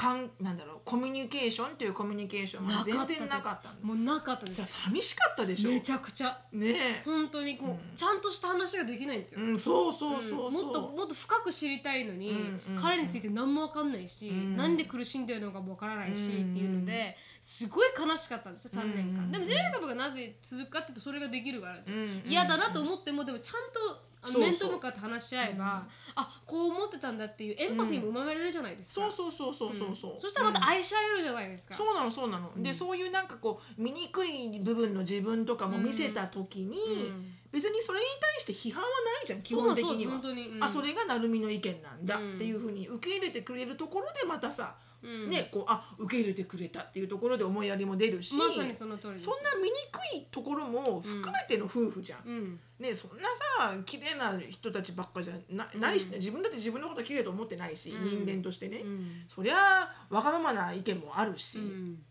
かんなんだろうコミュニケーションっていうコミュニケーションは全然なかったもうなかったでじゃあす寂しかったでしょ？めちゃくちゃ。ね本当にこう、うん。ちゃんとした話ができないんですよ、えうんそうそうそうもっともっと深く知りたいのに、うんうん彼について何も分かんないし、うんなんで苦しんでるのかも分からないし、うんっていうのですごい悲しかったんですよ3年間、うんでもジェイカブがなぜ続くかっていうとそれができるからですよ、うん。嫌だなと思ってもでもちゃんとあの面と向かって話し合えば、あこう思ってたんだっていうエンパシーも生まれるじゃないですか、そうそうそうそうそうそう。そしたらまた愛し合えるじゃないですか、そうなのそうなの、でそういうなんかこう醜い部分の自分とかも見せた時に、うん。別にそれに対して批判はないじゃん基本的には。そう本。当に、うん。あそれが成美の意見なんだうんっていうふうに受け入れてくれるところでまたさ、うん。ねこうあ受け入れてくれたっていうところで思いやりも出るし、まさにその通りです。そんな醜いところも含めての夫婦じゃん。うん。ねそんなさ綺麗な人たちばっかじゃなないしね、自分だって自分のこと綺麗と思ってないし、うん。人間としてね、うん。そりゃわがままな意見もあるし、うん。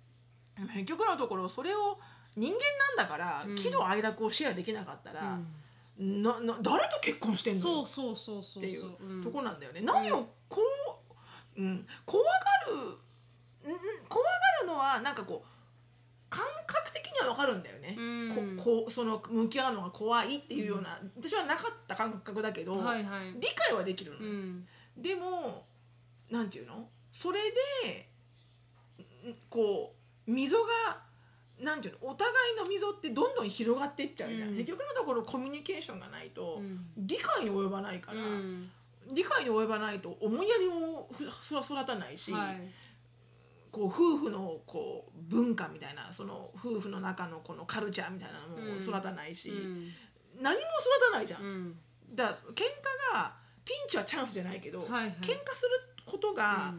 結局のところそれを人間なんだから、うん。喜怒哀楽をシェアできなかったら、なな誰と結婚してんのそうよそうそうそう。っていうとこなんだよね。何をこう、うん、怖がる、うん、怖がるのはなんかこう感覚的にはわかるんだよね。うん。ここうその向き合うのが怖いっていうような、私はなかった感覚だけど、はいはい。理解はできるの。うん。でもなんていうの？それでんこう溝がなんていうの？お互いの溝ってどんどん広がっていっちゃうじゃん、うん。結局のところコミュニケーションがないと、うん。理解に及ばないから、うん理解に及ばないと思いやりもふそら育たないし、はい。こう夫婦のこう文化みたいなその夫婦の中のこのカルチャーみたいなのも育たないし、うん。何も育たないじゃん。うん。だから喧嘩がピンチはチャンスじゃないけど、はいはい。喧嘩することが、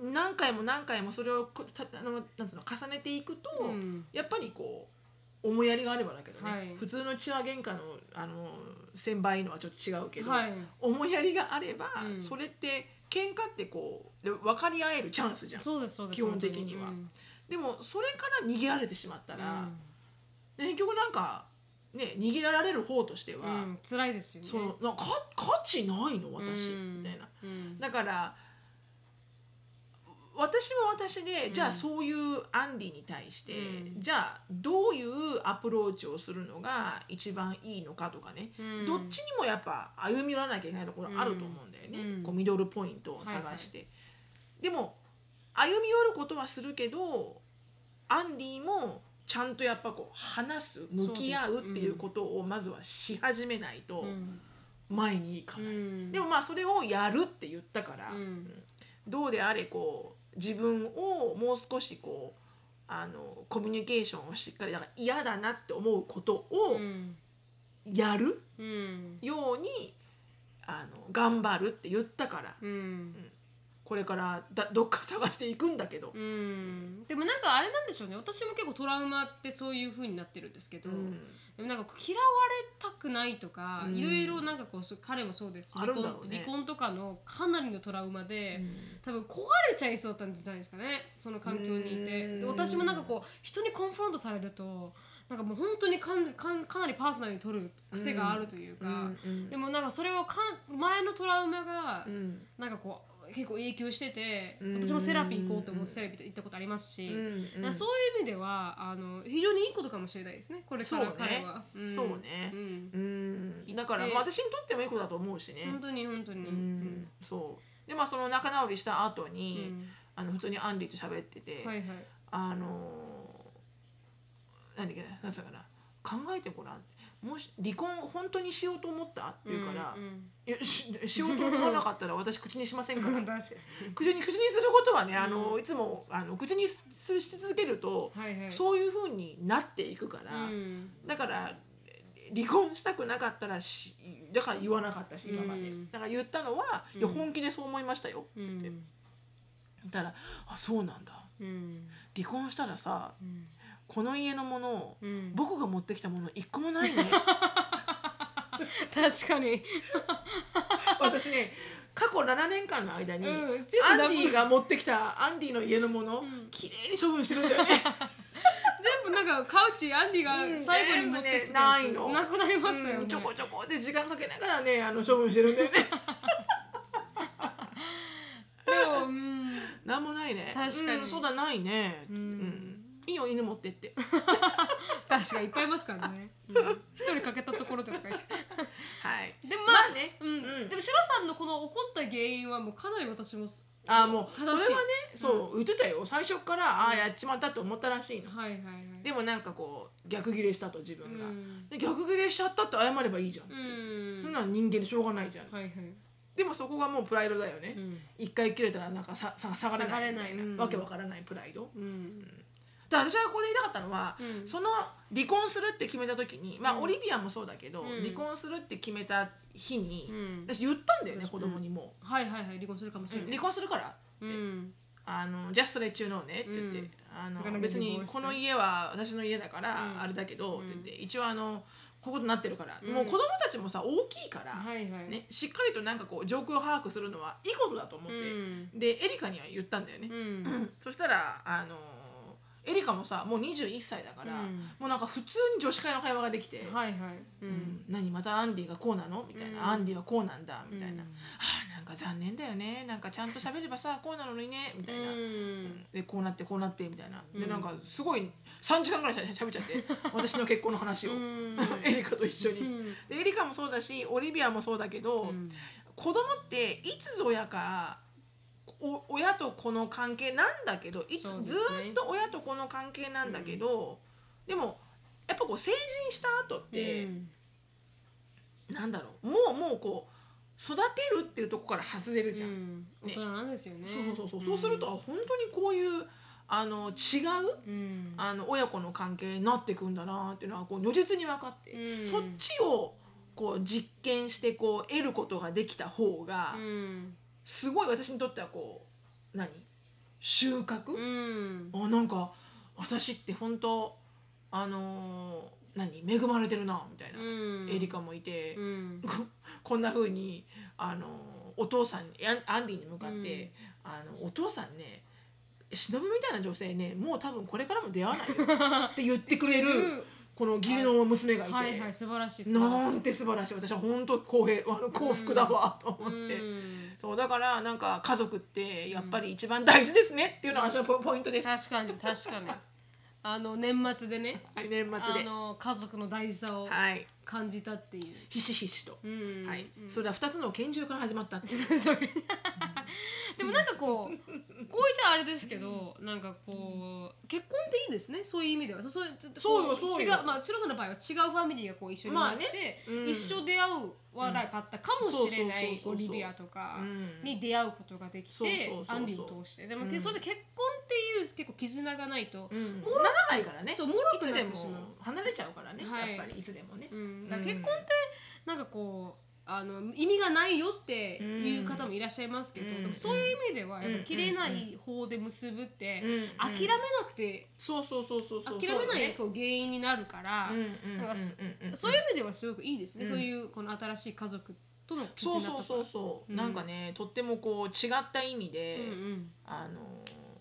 何回も何回もそれをあのなんつうの重ねていくと、うん。やっぱりこう思いやりがあればだけどね、はい。普通の血は喧嘩のあの1000倍のはちょっと違うけど、はい。思いやりがあれば、うん。それって喧嘩ってこうで分かり合えるチャンスじゃん。基本的には。本でもそれから逃げられてしまったら、ね結局なんかね逃げられる方としては、うん。うん辛いですよね。そのなんか価値ないの私、うん。みたいな。うん。だから私も私で、うん。じゃあそういうアンディに対して、うん。じゃあどういうアプローチをするのが一番いいのかとかね、うん。どっちにもやっぱ歩み寄らなきゃいけないところあると思うんだよね、うん。こうミドルポイントを探して、でも歩み寄ることはするけどアンディもちゃんとやっぱこう話す向き合うっていうことをまずはし始めないとうん。前にいかない、うん。でもまあそれをやるって言ったから、うん。どうであれこう自分をもう少しこうあのコミュニケーションをしっかりだから嫌だなって思うことをうん。やるうん。ようにあの頑張るって言ったから。うんこれからだどっか探していくんだけど、うん。でもなんかあれなんでしょうね。私も結構トラウマってそういう風になってるんですけど、うん。でもなんか嫌われたくないとか、うん。いろいろなんかこう彼もそうですしね。離婚とかのかなりのトラウマで、多分壊れちゃいそうだったんじゃないですかね。その環境にいて。うん。で私もなんかこう人にコンフロントされるとなんかもう本当にかんかんかなりパーソナルに取る癖があるというか、うん。でもなんかそれをか前のトラウマがうん。なんかこう結構影響しててうん。私もセラピー行こうと思ってセラピー行ったことありますし、うんだからそういう意味ではあの非常にいいことかもしれないですねこれからそうね。彼は。ん。そうね。うん。うん。だから、まあ、私にとってもいいことだと思うしね。本当に本当に。うん。そう。でまあその仲直りした後うに、ん。あの普通にアンディと喋ってて、はいはい。あのー何だっけな何つうかな。考えてごらんもし離婚本当にしようと思ったって言うから、うんうん。いやししようと思わなかったら私口にしませんから。確か口に口にすることはねあの、うん。いつもあの口にすし続けると、に。はいはい。そういうふうになっていくから、うん。だから離婚したくなかったらしだから言わなかったし今まで、うんだから言ったのは、いやうん本気でそう思いましたよ。ってう言って、ん言ったら「あそうなんだ。うん。離婚したらさうんこの家のものをうん。僕が持ってきたもの一個もないね。確かに。私ね過去7年間の間に、うんアンディが持ってきたアンディの家のもの、ん。きれいに処分してるんだよね。全部なんかカウチアンディが最後に持ってきたねないの。なくなりましたよね。うんち。ょこちょこって時間かけながらねあの処分してるんだよね。でもうん。なんもないね。確かに。うんそうだないね。うんいいよ犬持ってって。確かにいっぱいいますからね。うん。一人かけたところでとか。はい。でもままああね。うん。うん。でもシロさんのこの起こった原因はもうかなり私もあもうそれはねそう言ってたよ。最初からああやっちまったと思ったらしいの。はいはいはい。でもなんかこう逆ギレしたと自分が。うん。で逆ギレしちゃったって謝ればいいじゃんうん。そんなん人間でしょうがないじゃん。はいはい。でもそこがもうプライドだよね。うん。一回切れたらなんかささ下がれないわけわからないプライド。うん。だから私がここで言いたかったのは、うん。その離婚するって決めた時にまあ、うん。オリビアもそうだけど、うん。離婚するって決めた日に、うん。私言ったんだよね、うん子供にも、はいはいはい離婚するかもしれない。離婚するからうん。あの「じゃあそれ中のね」って言って、うん。あの別にこの家は私の家だからうん。あれだけど、うん。って言って。一応あのこういうことになってるから、うん。もう子供たちもさ大きいから、はいはい。ね、しっかりとなんかこう状況を把握するのはいいことだと思うって、ん。でエリカには言ったんだよね、うん。そしたらあのエリカもさもう21歳だから、うん。もうなんか普通に女子会の会話ができて「はいはい。ううん。ん何またアンディがこうなの?」みたいな、うん。アンディはこうなんだ」みたいな「うん。あーなんか残念だよね。なんかちゃんと喋ればさこうなのにね」みたいな。うん。でこうなってこうなってみたいな、でうん。なんかすごい3時間ぐらいしゃべっちゃって 私の結婚の話を、うん。エリカと一緒に。うん。でエリカもそうだしオリビアもそうだけど、うん。子供っていつぞやかお親と子の関係なんだけどいつ、ね。ーっと親と子の関係なんだけど、でもやっぱこう成人した後って、うん。なんだろうもうもうこう育てるっていうところから外れるじゃん。うん。大人なんですよね。そうそうそう。そうするとあ本当にこういうあの違ううん。あの親子の関係になっていくんだなっていうのはこう如実に分かって、うん。そっちをこう実験してこう得ることができた方が、うんすごい私にとってはこう何？収穫、うん。あなんか私って本当あのー何？恵まれてるなみたいな、うん。エリカもいて、うん。ここんな風にあのーお父さんにアンアンディに向かって、あのお父さんね忍みたいな女性ねもう多分これからも出会わないよって言ってくれる この義理の娘がいて、はいはい素晴らしいなんて素晴らしい。私は本当公平あの幸福だわと思って、うん。そうだからなんか家族ってやっぱり一番大事ですねっていうのが私のポポイントです、確かに確かに。あの年末でね。はい、年末あでの家族の大事さを。はい感じたっていう、ひしひしと、うん。はい。うん。それは2つの拳銃から始まった。っていうでもなんかこうこう言っちゃあれですけどなんかこう結婚っていいですね？そういう意味では。そそうそうよこそうよ。違うまあ白さんの場合は違うファミリーがこう一緒になって、まあね。うん。一緒出会うはなかったかもしれないオリビアとかうん。に出会うことができてアンディを通して。でも、うん。そうして結婚っていう結構絆がないと、うん。ならないからね。そうもろくなっいつでもてしまう離れちゃうからね、はいやっぱりいつでもね、うん、だ結婚ってなんかこうあの意味がないよっていう方もいらっしゃいますけど、うん。でもそういう意味ではやっうん。ぱ綺麗ない方で結ぶって、うん。諦めなくてそうそうそうそうそう諦めない原因になるから、そういう意味ではすごくいいですね、うん。そういうこの新しい家族とのそう絆とかそうそうそう、うん。なんかねとってもこう違った意味で、うんうん。あの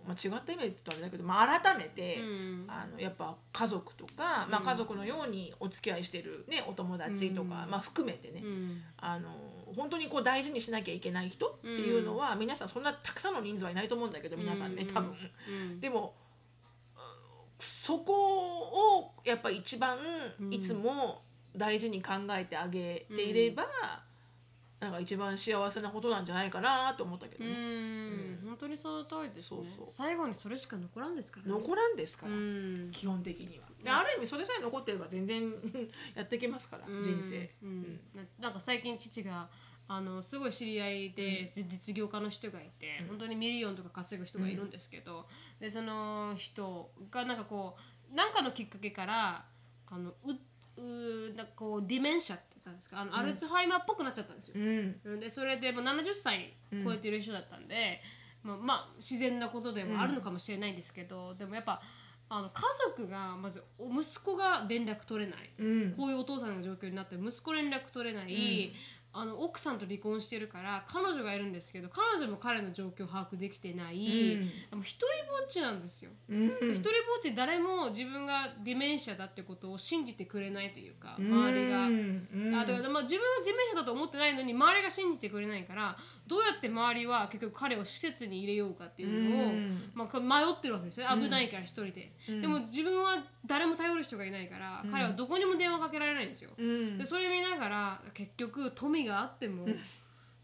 まあ、違った意味で言うとあれだけど、まあ、改めて、うん。あのやっぱ家族とか、まあ、うん家族のようにお付き合いしてる、ね、お友達とか、うん。まあ、含めてね、うん。あの本当にこう大事にしなきゃいけない人っていうのは、皆さんそんなたくさんの人数はいないと思うんだけど皆さんね多分。うん。でもそこをやっぱ一番うん。いつも大事に考えてあげていれば、なんか一番幸せなことなんじゃないかなと思ったけどうね、ん。本当にその通りですね。そうそう。最後にそれしか残らんですからね。残らんですから、うん。基本的には。である意味それさえ残ってれば全然 やっていけますから、うん。人生。うん。ななんか最近父があのすごい知り合いで、実業家の人がいて、うん。本当に million とか稼ぐ人がいるんですけど、でその人がなんかこう何かのきっかけからあのううなんかこう dementia たんですか？あの、アルツハイマーっぽくなっちゃったんですよ。うん。でそれでもう70歳超えてる人だったんで、まあ、まあ自然なことでもあるのかもしれないんですけど、でもやっぱあの家族がまずお息子が連絡取れない。うん。こういうお父さんの状況になって息子連絡取れない、あの奥さんと離婚してるから彼女がいるんですけど彼女も彼の状況を把握できてない、でも一人ぼっちなんですよ。うん。で一人ぼっち誰も自分が dementia だってことを信じてくれないというか周りが。うん。あだからまあ、自分は dementia だと思ってないのに周りが信じてくれないからどうやって周りは結局彼を施設に入れようかっていうのを、うん。まあ、迷ってるわけですよ。ね危ないから一人で、うん。でも自分は誰も頼る人がいないから、彼はどこにも電話かけられないんですよ、うん。でそれ見ながら結局富があっても、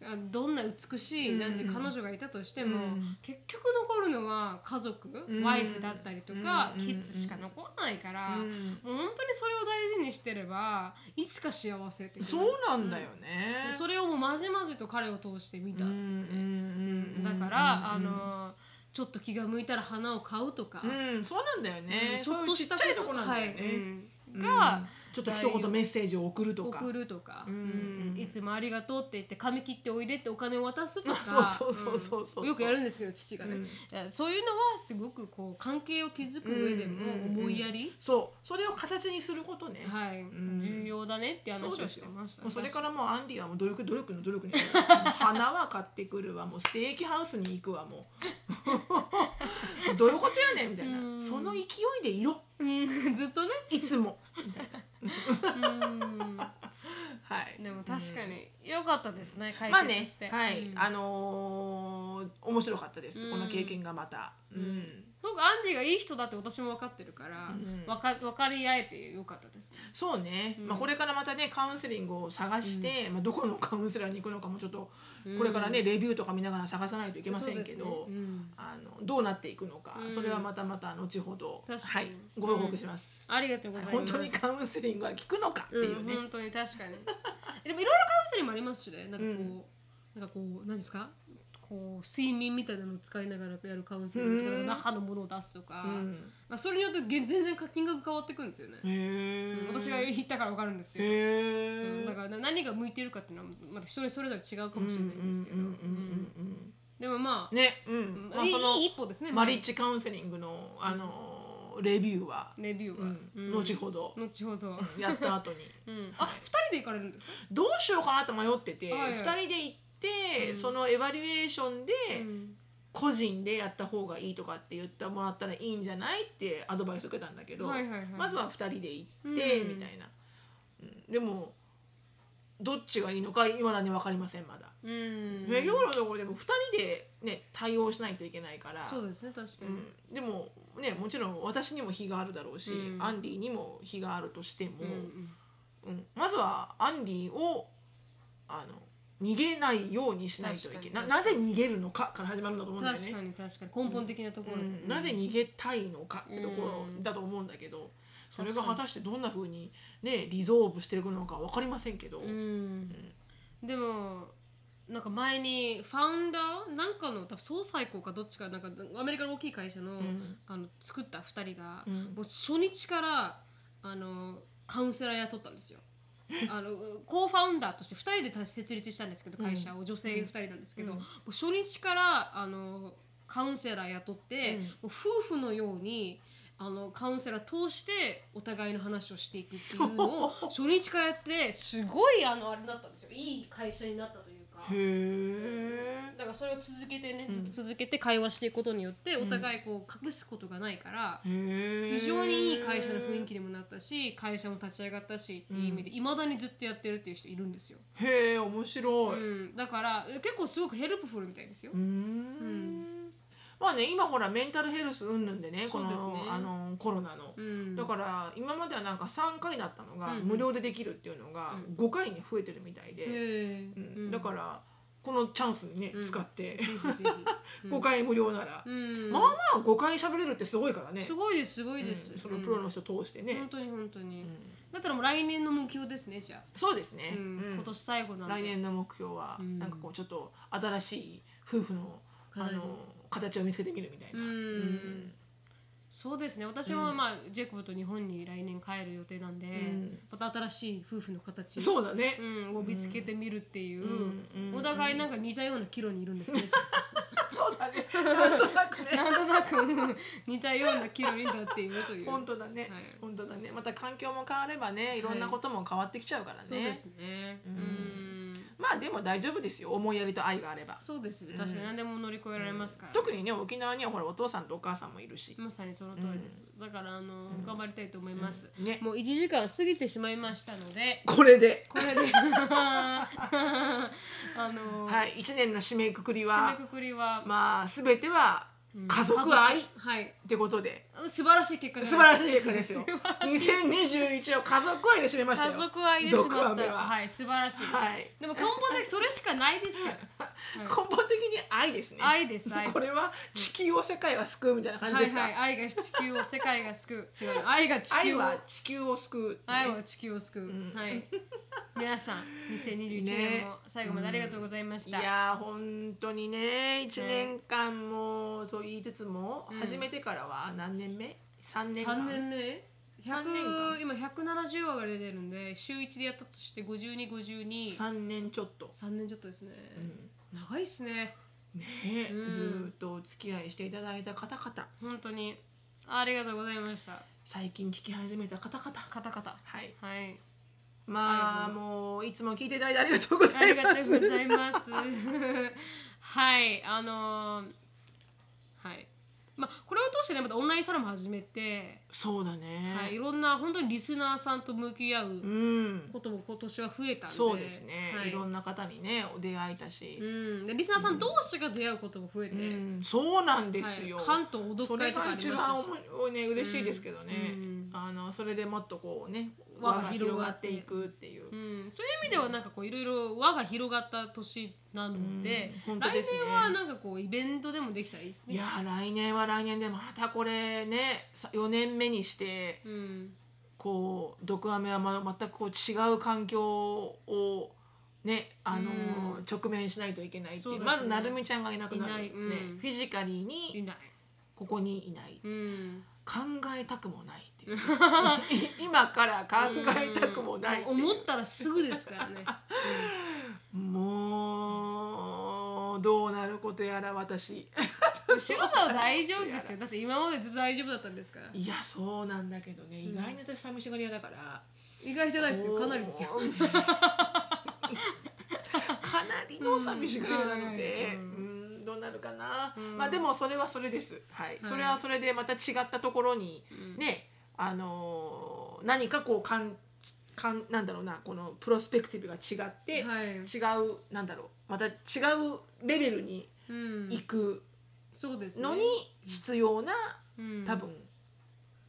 あどんな美しいうん。なんて彼女がいたとしても、うん。結局残るのは家族、ん。ワイフだったりとか、うん。キッズしか残らないから、うん。もう本当にそれを大事にしてればいつか幸せってそうなんだよね。それをもうまじまじと彼を通して見たってね、う。んだから、あのちょっと気が向いたら花を買うとか、うん、そうなんだよね。ちょっとしたちっちゃいとこなんだよね。はいうんうん。が、ちょっと一言メッセージを送るとか。送るとか、うん。うん。いつもありがとうって言って髪切っておいでってお金を渡すとか。そうそうそうそうよくやるんですけど父がね、うん。そういうのはすごくこう関係を築く上でも思いやり、そう、それを形にすることね。はい、ん。重要だねって話を。してました。もうそれからもうアンディはもう努力努力の努力。に。花は買ってくるわ、もうステーキハウスに行くわもう。どういうことやねんみたいうんな。その勢いでいろ。うんずっとねいつも。うんはい。でも確かに良かったですね解まあね決して、、はい、うんあのー面白かったです、うんこの経験がまた。うんすごくアンディがいい人だって私も分かってるから、うんわか分かり合えてよかったですね。そうね、うん。まあ、これからまたねカウンセリングを探して、まあ、どこのカウンセラーに行くのかもちょっとうん。これからね、レビューとか見ながら探さないといけませんけど、ね。うん。あのどうなっていくのか、うん。それはまたまた後ほど、はい、ご報告します、ありがとうございます。本当にカウンセリングは効くのかっていうね、うん、本当に確かに。でもいろいろカウンセリングもありますしね。なんかこう、うん。なんかこう何ですか？こう睡眠みたいなのを使いながらやるカウンセリングとか、うん。中のものを出すとか、うん。まあ、それによってげ全然金額変わってくるんですよね、うん私が言ったから分かるんですけど、うんだからな何が向いてるかっていうのはまた人それぞれ違うかもしれないんですけど、でもまあ、ねうん、まあ、いい一歩ですねマリッジカウンセリングのあのレビューは、レビューは、うん。うん。後ほど。後ほど、やった後に。うん、あ二人で行かれるんですか、どうしようかなと迷ってて、はいはい。2人で行って、うん。そのエバリュエーションで、うん。個人でやった方がいいとかって言ってもらったらいいんじゃないってアドバイスを受けたんだけど、はいはいはいまずは2人で行って、うん。みたいな、うん。でもどっちがいいのか今だに分かりませんまだ。うん。営業のところでも2人で、ね、対応しないといけないから。そうですね確かに、うん、でもねもちろん私にも非があるだろうし、うん。アンディにも非があるとしても、うん。うん。まずはアンディをあの逃げないようにしないといけない。ななぜ逃げるのかから始まるんだと思うんだよね。確か。に確かに根本的なところ、うん。なぜ逃げたいのかってところうん。だと思うん。だけど、それが果たしてどん。なふうに、ね、リゾーブしていくのか分かりません。けど、うん。でもなん。か前にファウンダーなん。かの多分総裁校かどっちかなん。かアメリカの大きい会社の,、ん。あの作った2人が、うん。もう初日からあのカウンセラー雇ったん。ですよ。あのコーファウンダーとして2人で設立したんですけど会社を、女性2人なんですけど、初日からあのカウンセラー雇って、うん。もう夫婦のようにあのカウンセラー通してお互いの話をしていくっていうのを初日からやってすごいあのあれだったんですよ。いい会社になったというか。へえだからそれを続けてね、うん。ずっと続けて会話していくことによってお互いこう隠すことがないから、非非常にいい会社の雰囲気にもなったし会社も立ち上がったしっていう意味でいま、未だにずっとやってるっていう人いるんですよ、へえ面白い、うん、だからえ結構すごく helpful みたいですよ、うーん。まあね今ほらメンタルヘルスうんぬんでねこのあのコロナの、うん、だから今まではなんか3回だったのが無料でできるっていうのがうん。5回に増えてるみたいで、うん。だからこのチャンスにね、うん。使って。ぜひぜひ、うん。5回無料なら、うん、まあまあ5回喋れるってすごいからね。すごいですすごいです、うんそのプロの人通してね、本当に本当に、うん。だったらもう来年の目標ですねじゃあ、そうですね、今年最後なんで。来年の目標は、うん。なんかこうちょっと新しい夫婦のあ形の形を見つけてみるみたいな、うんそうですね。私もまあ、ジェイコブと日本に来年帰る予定なんで、ん。また新しい夫婦の形そうだね、うん、を見つけてみるっていう、うんうんお互いなんか似たような岐路にいるんですね。そうだね。なんとなくね。なんとなくうん似たような岐路に立っているという。本当だね、はい。本当だね。また環境も変わればねいろんなことも変わってきちゃうからね、そうですね。ううんん。まあでも大丈夫ですよ。思いやりと愛があれば。そうですね。確かに何でも乗り越えられますから。特にね沖縄にはほらお父さんとお母さんもいるし、まさにその通りです。だからあの、頑張りたいと思います。ね。もう1時間過ぎてしまいましたので、これで。これで。あの、はい。1年の締めくくり締めはくくりは、まあ全てはうん家族愛？っはい。てことで。素晴らしい結果じ素晴らしい結果ですよ。2021を家族愛で締めましたよ。家族愛でしまったはい素晴らしい、はい。でも根本的にそれしかないですから、根本的に愛ですね。愛ですこれは地球を世界は救うみたいな感じですか、はいはい。愛が地球を世界が救う。違う。愛が地愛球を。は地球を救う。ね、愛は地球を救う、はい。皆さん2021年も最後までありがとうございました、いやー本当にね。1年間もと言いつつも、うん。始めてからは何年目 ?3 年間？3年目？三年100間。今170話が出てるんで週1でやったとして5252 3年ちょっと、3年ちょっとですね、うん。長いっすね。ねえ、うん。ずーっとお付き合いしていただいた方々。本当に。ありがとうございました。最近聞き始めた方々。カタカタはい。はい。まあありがとうございます。もういつも聞いていただいてありがとうござありいます。がとうございます。はい、あのーはい。まあこれを通してねまたオンラインサロンも始めて、そうだね、はい、いろんな本当にリスナーさんと向き合ううん。ことも今年は増えたんで、そうですね、、はい。い、ろんな方にねお出会えたし。う、ん、でリスナーさん同士が出会うことも増えて、うん。そうなんですよ、はい、関東おそ読会とかれが一ありましたし、番おもね嬉しいですけどね、うんあのそれでもっとこうね輪が広広がっていくっていう、うん、そういう意味ではなんかこういろいろ輪が広がった年なので、うんですね。来年はなんかこうイベントでもできたらいいですね。いやー来年は来年でまたこれねさ4年目にしてうん。こう毒アメはま全くこう違う環境をねあのーうん。直面しないといけないっていう。ね。まずなるみちゃんがいなくなる。いない。うん。ね、フィジカリーいに。ここにいない、うん。考えたくもないっていう 今から考えたくもないっていう。思ったらすぐですからね。もうどうなることやら私。うん、白さは大丈夫ですよ。だって今までずっと大丈夫だったんですから。いやそうなんだけどね。意外に私寂しがり屋だから、意外じゃないですよ。かなりですよ。かなりの寂しがり屋なので、うん。うんんどうなるかな、うん。まあでもそれはそれです。はい、それはそれでまた違ったところにね、あのー何かこうかんかんなんだろうなこのプロスペクティブが違って、はい。違うなんだろうまた違うレベルにうん。行くそうですね。のに必要な、うん。多分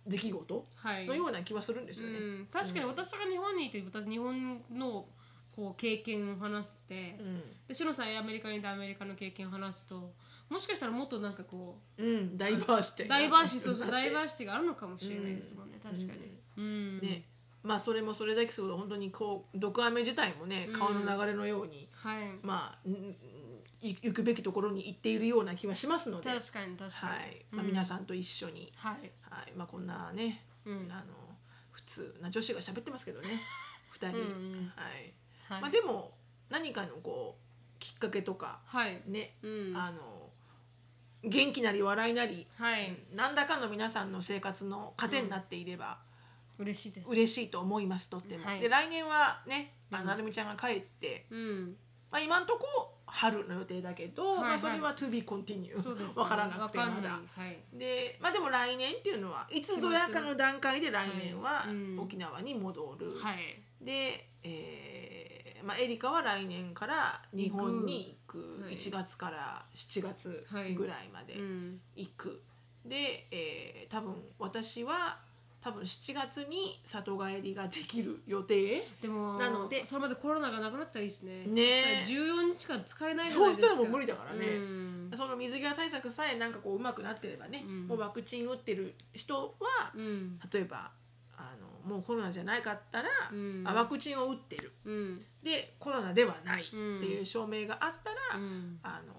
出来事はい。のような気はするんですよね。うん、確かに私が日本にいて私日本のこう経験を話して、うん。でシノさんアメリカにいてアメリカの経験を話すともしかしたらもっとなんかこうん、ダイバーシティうダイバーシティそうそう ダイバーーシティがあるのかもしれないですもんね、確かに、うん。ね。まあそれもそれだけすると本当にこう毒アメ自体もねうん。川の流れのように、はい。まあんんい行くべきところに行っているような気はしますので、はい確かに確かに、まあ、うん。皆さんと一緒に、はい、はい。まあ、こんなね、うん。あの普通な女子が喋ってますけどね。2人、うんうん。はい。はい。まあ、でも何かのこうきっかけとかはい、ね、うん、あの元気なり笑いなり、はい、何らかの皆さんの生活の糧になっていれば嬉しいです。嬉しいと思いますとっても。はい。で来年はね、あうん。なるみちゃんが帰って、うん。まあ、今んとこ春の予定だけど、はいはい。まあ、それは to be continue わからなくてまだ。はい。でまあでも来年っていうのはいつぞやかの段階で来年は沖縄に戻る、はい。で、えーまあ、エリカは来年から日本に行くはい1月から7月はいぐらいまでうん行く、で、えー多分私は多分7月に里帰りができる予定でもなのでそれまでコロナがなくなったらいいですねねえ14日間使えないじゃそういうないですか人はもう無理だからね、うんその水際対策さえなんかこううまくなってればね、うんもうワクチン打ってる人はうん例えばあのもうコロナじゃなかったら、うん。あワクチンを打ってる。うん。でコロナではないっていう証明があったら、うん。あの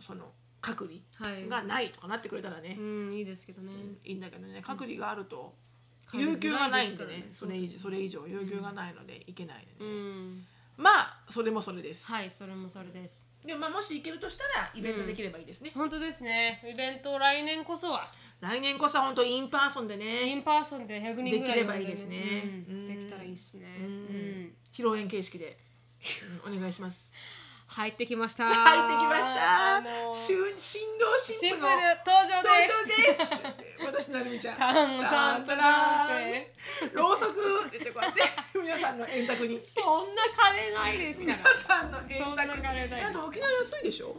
その隔離はいがないとかなってくれたらね、うんいいですけどね。いいんだけどね。隔離があると、うん。有給がないんでね。それ以上それ以上有給がないのでいけないでうね、ん。まあそれもそれです、はいそれもそれです。でもまあもし行けるとしたらイベントできればいいですね、本当ですね。イベント来年こそは来年こそ本当 in person でね in person で100人ぐらいできればいいですね。うん。うん。できたらいいですね。うん。うん。披露宴形式で、うん。お願いします。入ってきました。入ってきました。あの新新郎新新婦婦ので登場登です。私なるみちゃん。タンタンタランって。ろうそくって言ってこうやって。皆さんの円卓に。そんな金ないですか皆らさんの円そんな卓に金ないです。あと沖縄安いでしょ？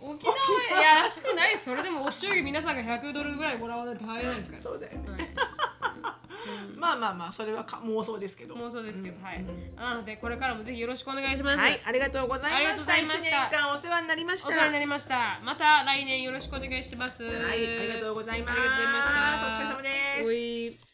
沖縄いや安くないそれでもお祝儀皆さんが100ドルぐらいもらわないと入れないですから。そうだよね、はい まあまあまあそれはか妄想ですけど。妄想ですけど、はい。うんなのでこれからもぜひよろしくお願いします、はいありがとうございました。ありがとうございました。一年間お世話になりました。お世話になりました。また来年よろしくお願いします。はいありがとうございます。ありがとうございました。お疲れ様です。おい